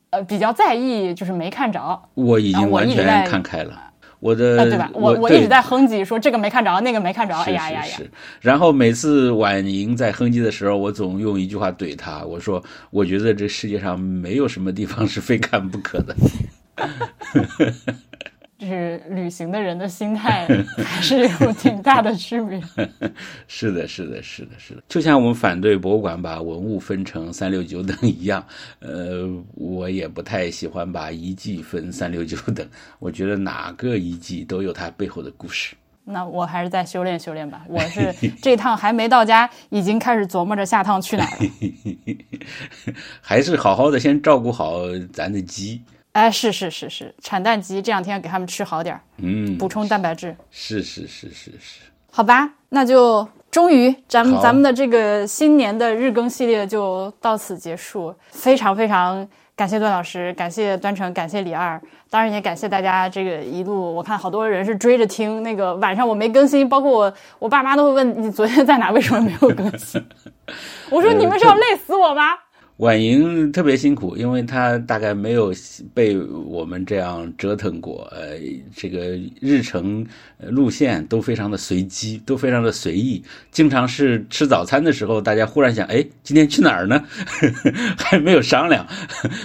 呃比较在意，就是没看着。我已经完全看开了。我的、啊，对吧？我我一直在哼唧，说这个没看着，那个没看着，哎呀呀呀！然后每次婉莹在哼唧的时候，我总用一句话怼她，我说：“我觉得这世界上没有什么地方是非看不可的。”就是旅行的人的心态还是有挺大的区别。是的，是的，是的，是的。就像我们反对博物馆把文物分成三六九等一样，呃，我也不太喜欢把遗迹分三六九等。我觉得哪个遗迹都有它背后的故事。那我还是再修炼修炼吧。我是 这趟还没到家，已经开始琢磨着下趟去哪儿了。还是好好的先照顾好咱的鸡。哎，是是是是，产蛋鸡这两天给他们吃好点儿，嗯，补充蛋白质。是是是是是，好吧，那就终于咱们咱们的这个新年的日更系列就到此结束。非常非常感谢段老师，感谢端成，感谢李二，当然也感谢大家这个一路。我看好多人是追着听，那个晚上我没更新，包括我我爸妈都会问你昨天在哪，为什么没有更新？我说你们是要累死我吗？婉莹特别辛苦，因为她大概没有被我们这样折腾过。呃，这个日程路线都非常的随机，都非常的随意。经常是吃早餐的时候，大家忽然想，哎，今天去哪儿呢？还没有商量。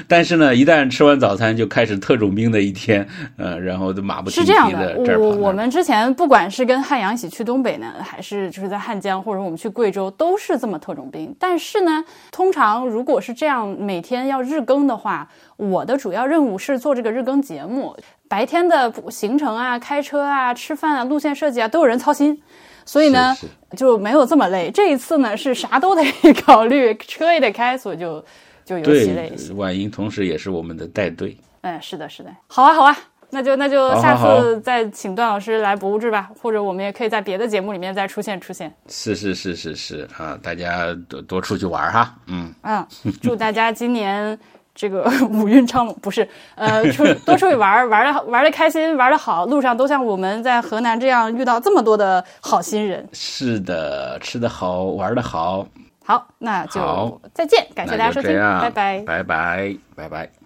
但是呢，一旦吃完早餐，就开始特种兵的一天。呃，然后就马不停蹄的这儿我我们之前不管是跟汉阳一起去东北呢，还是就是在汉江，或者我们去贵州，都是这么特种兵。但是呢，通常如果是这样，每天要日更的话，我的主要任务是做这个日更节目。白天的行程啊、开车啊、吃饭啊、路线设计啊，都有人操心，所以呢就没有这么累。这一次呢是啥都得 考虑，车也得开，所以就就尤其累。婉莹同时也是我们的带队。嗯，是的，是的。好啊，好啊。那就那就下次再请段老师来博物志吧，或者我们也可以在别的节目里面再出现出现。是是是是是啊，大家多多出去玩哈，嗯嗯，祝大家今年这个 五运昌隆，不是呃出多出去玩，玩的玩的开心，玩的好，路上都像我们在河南这样遇到这么多的好心人。是的，吃的好，玩的好。好，那就再见，感谢大家收听，拜拜，拜拜，拜拜。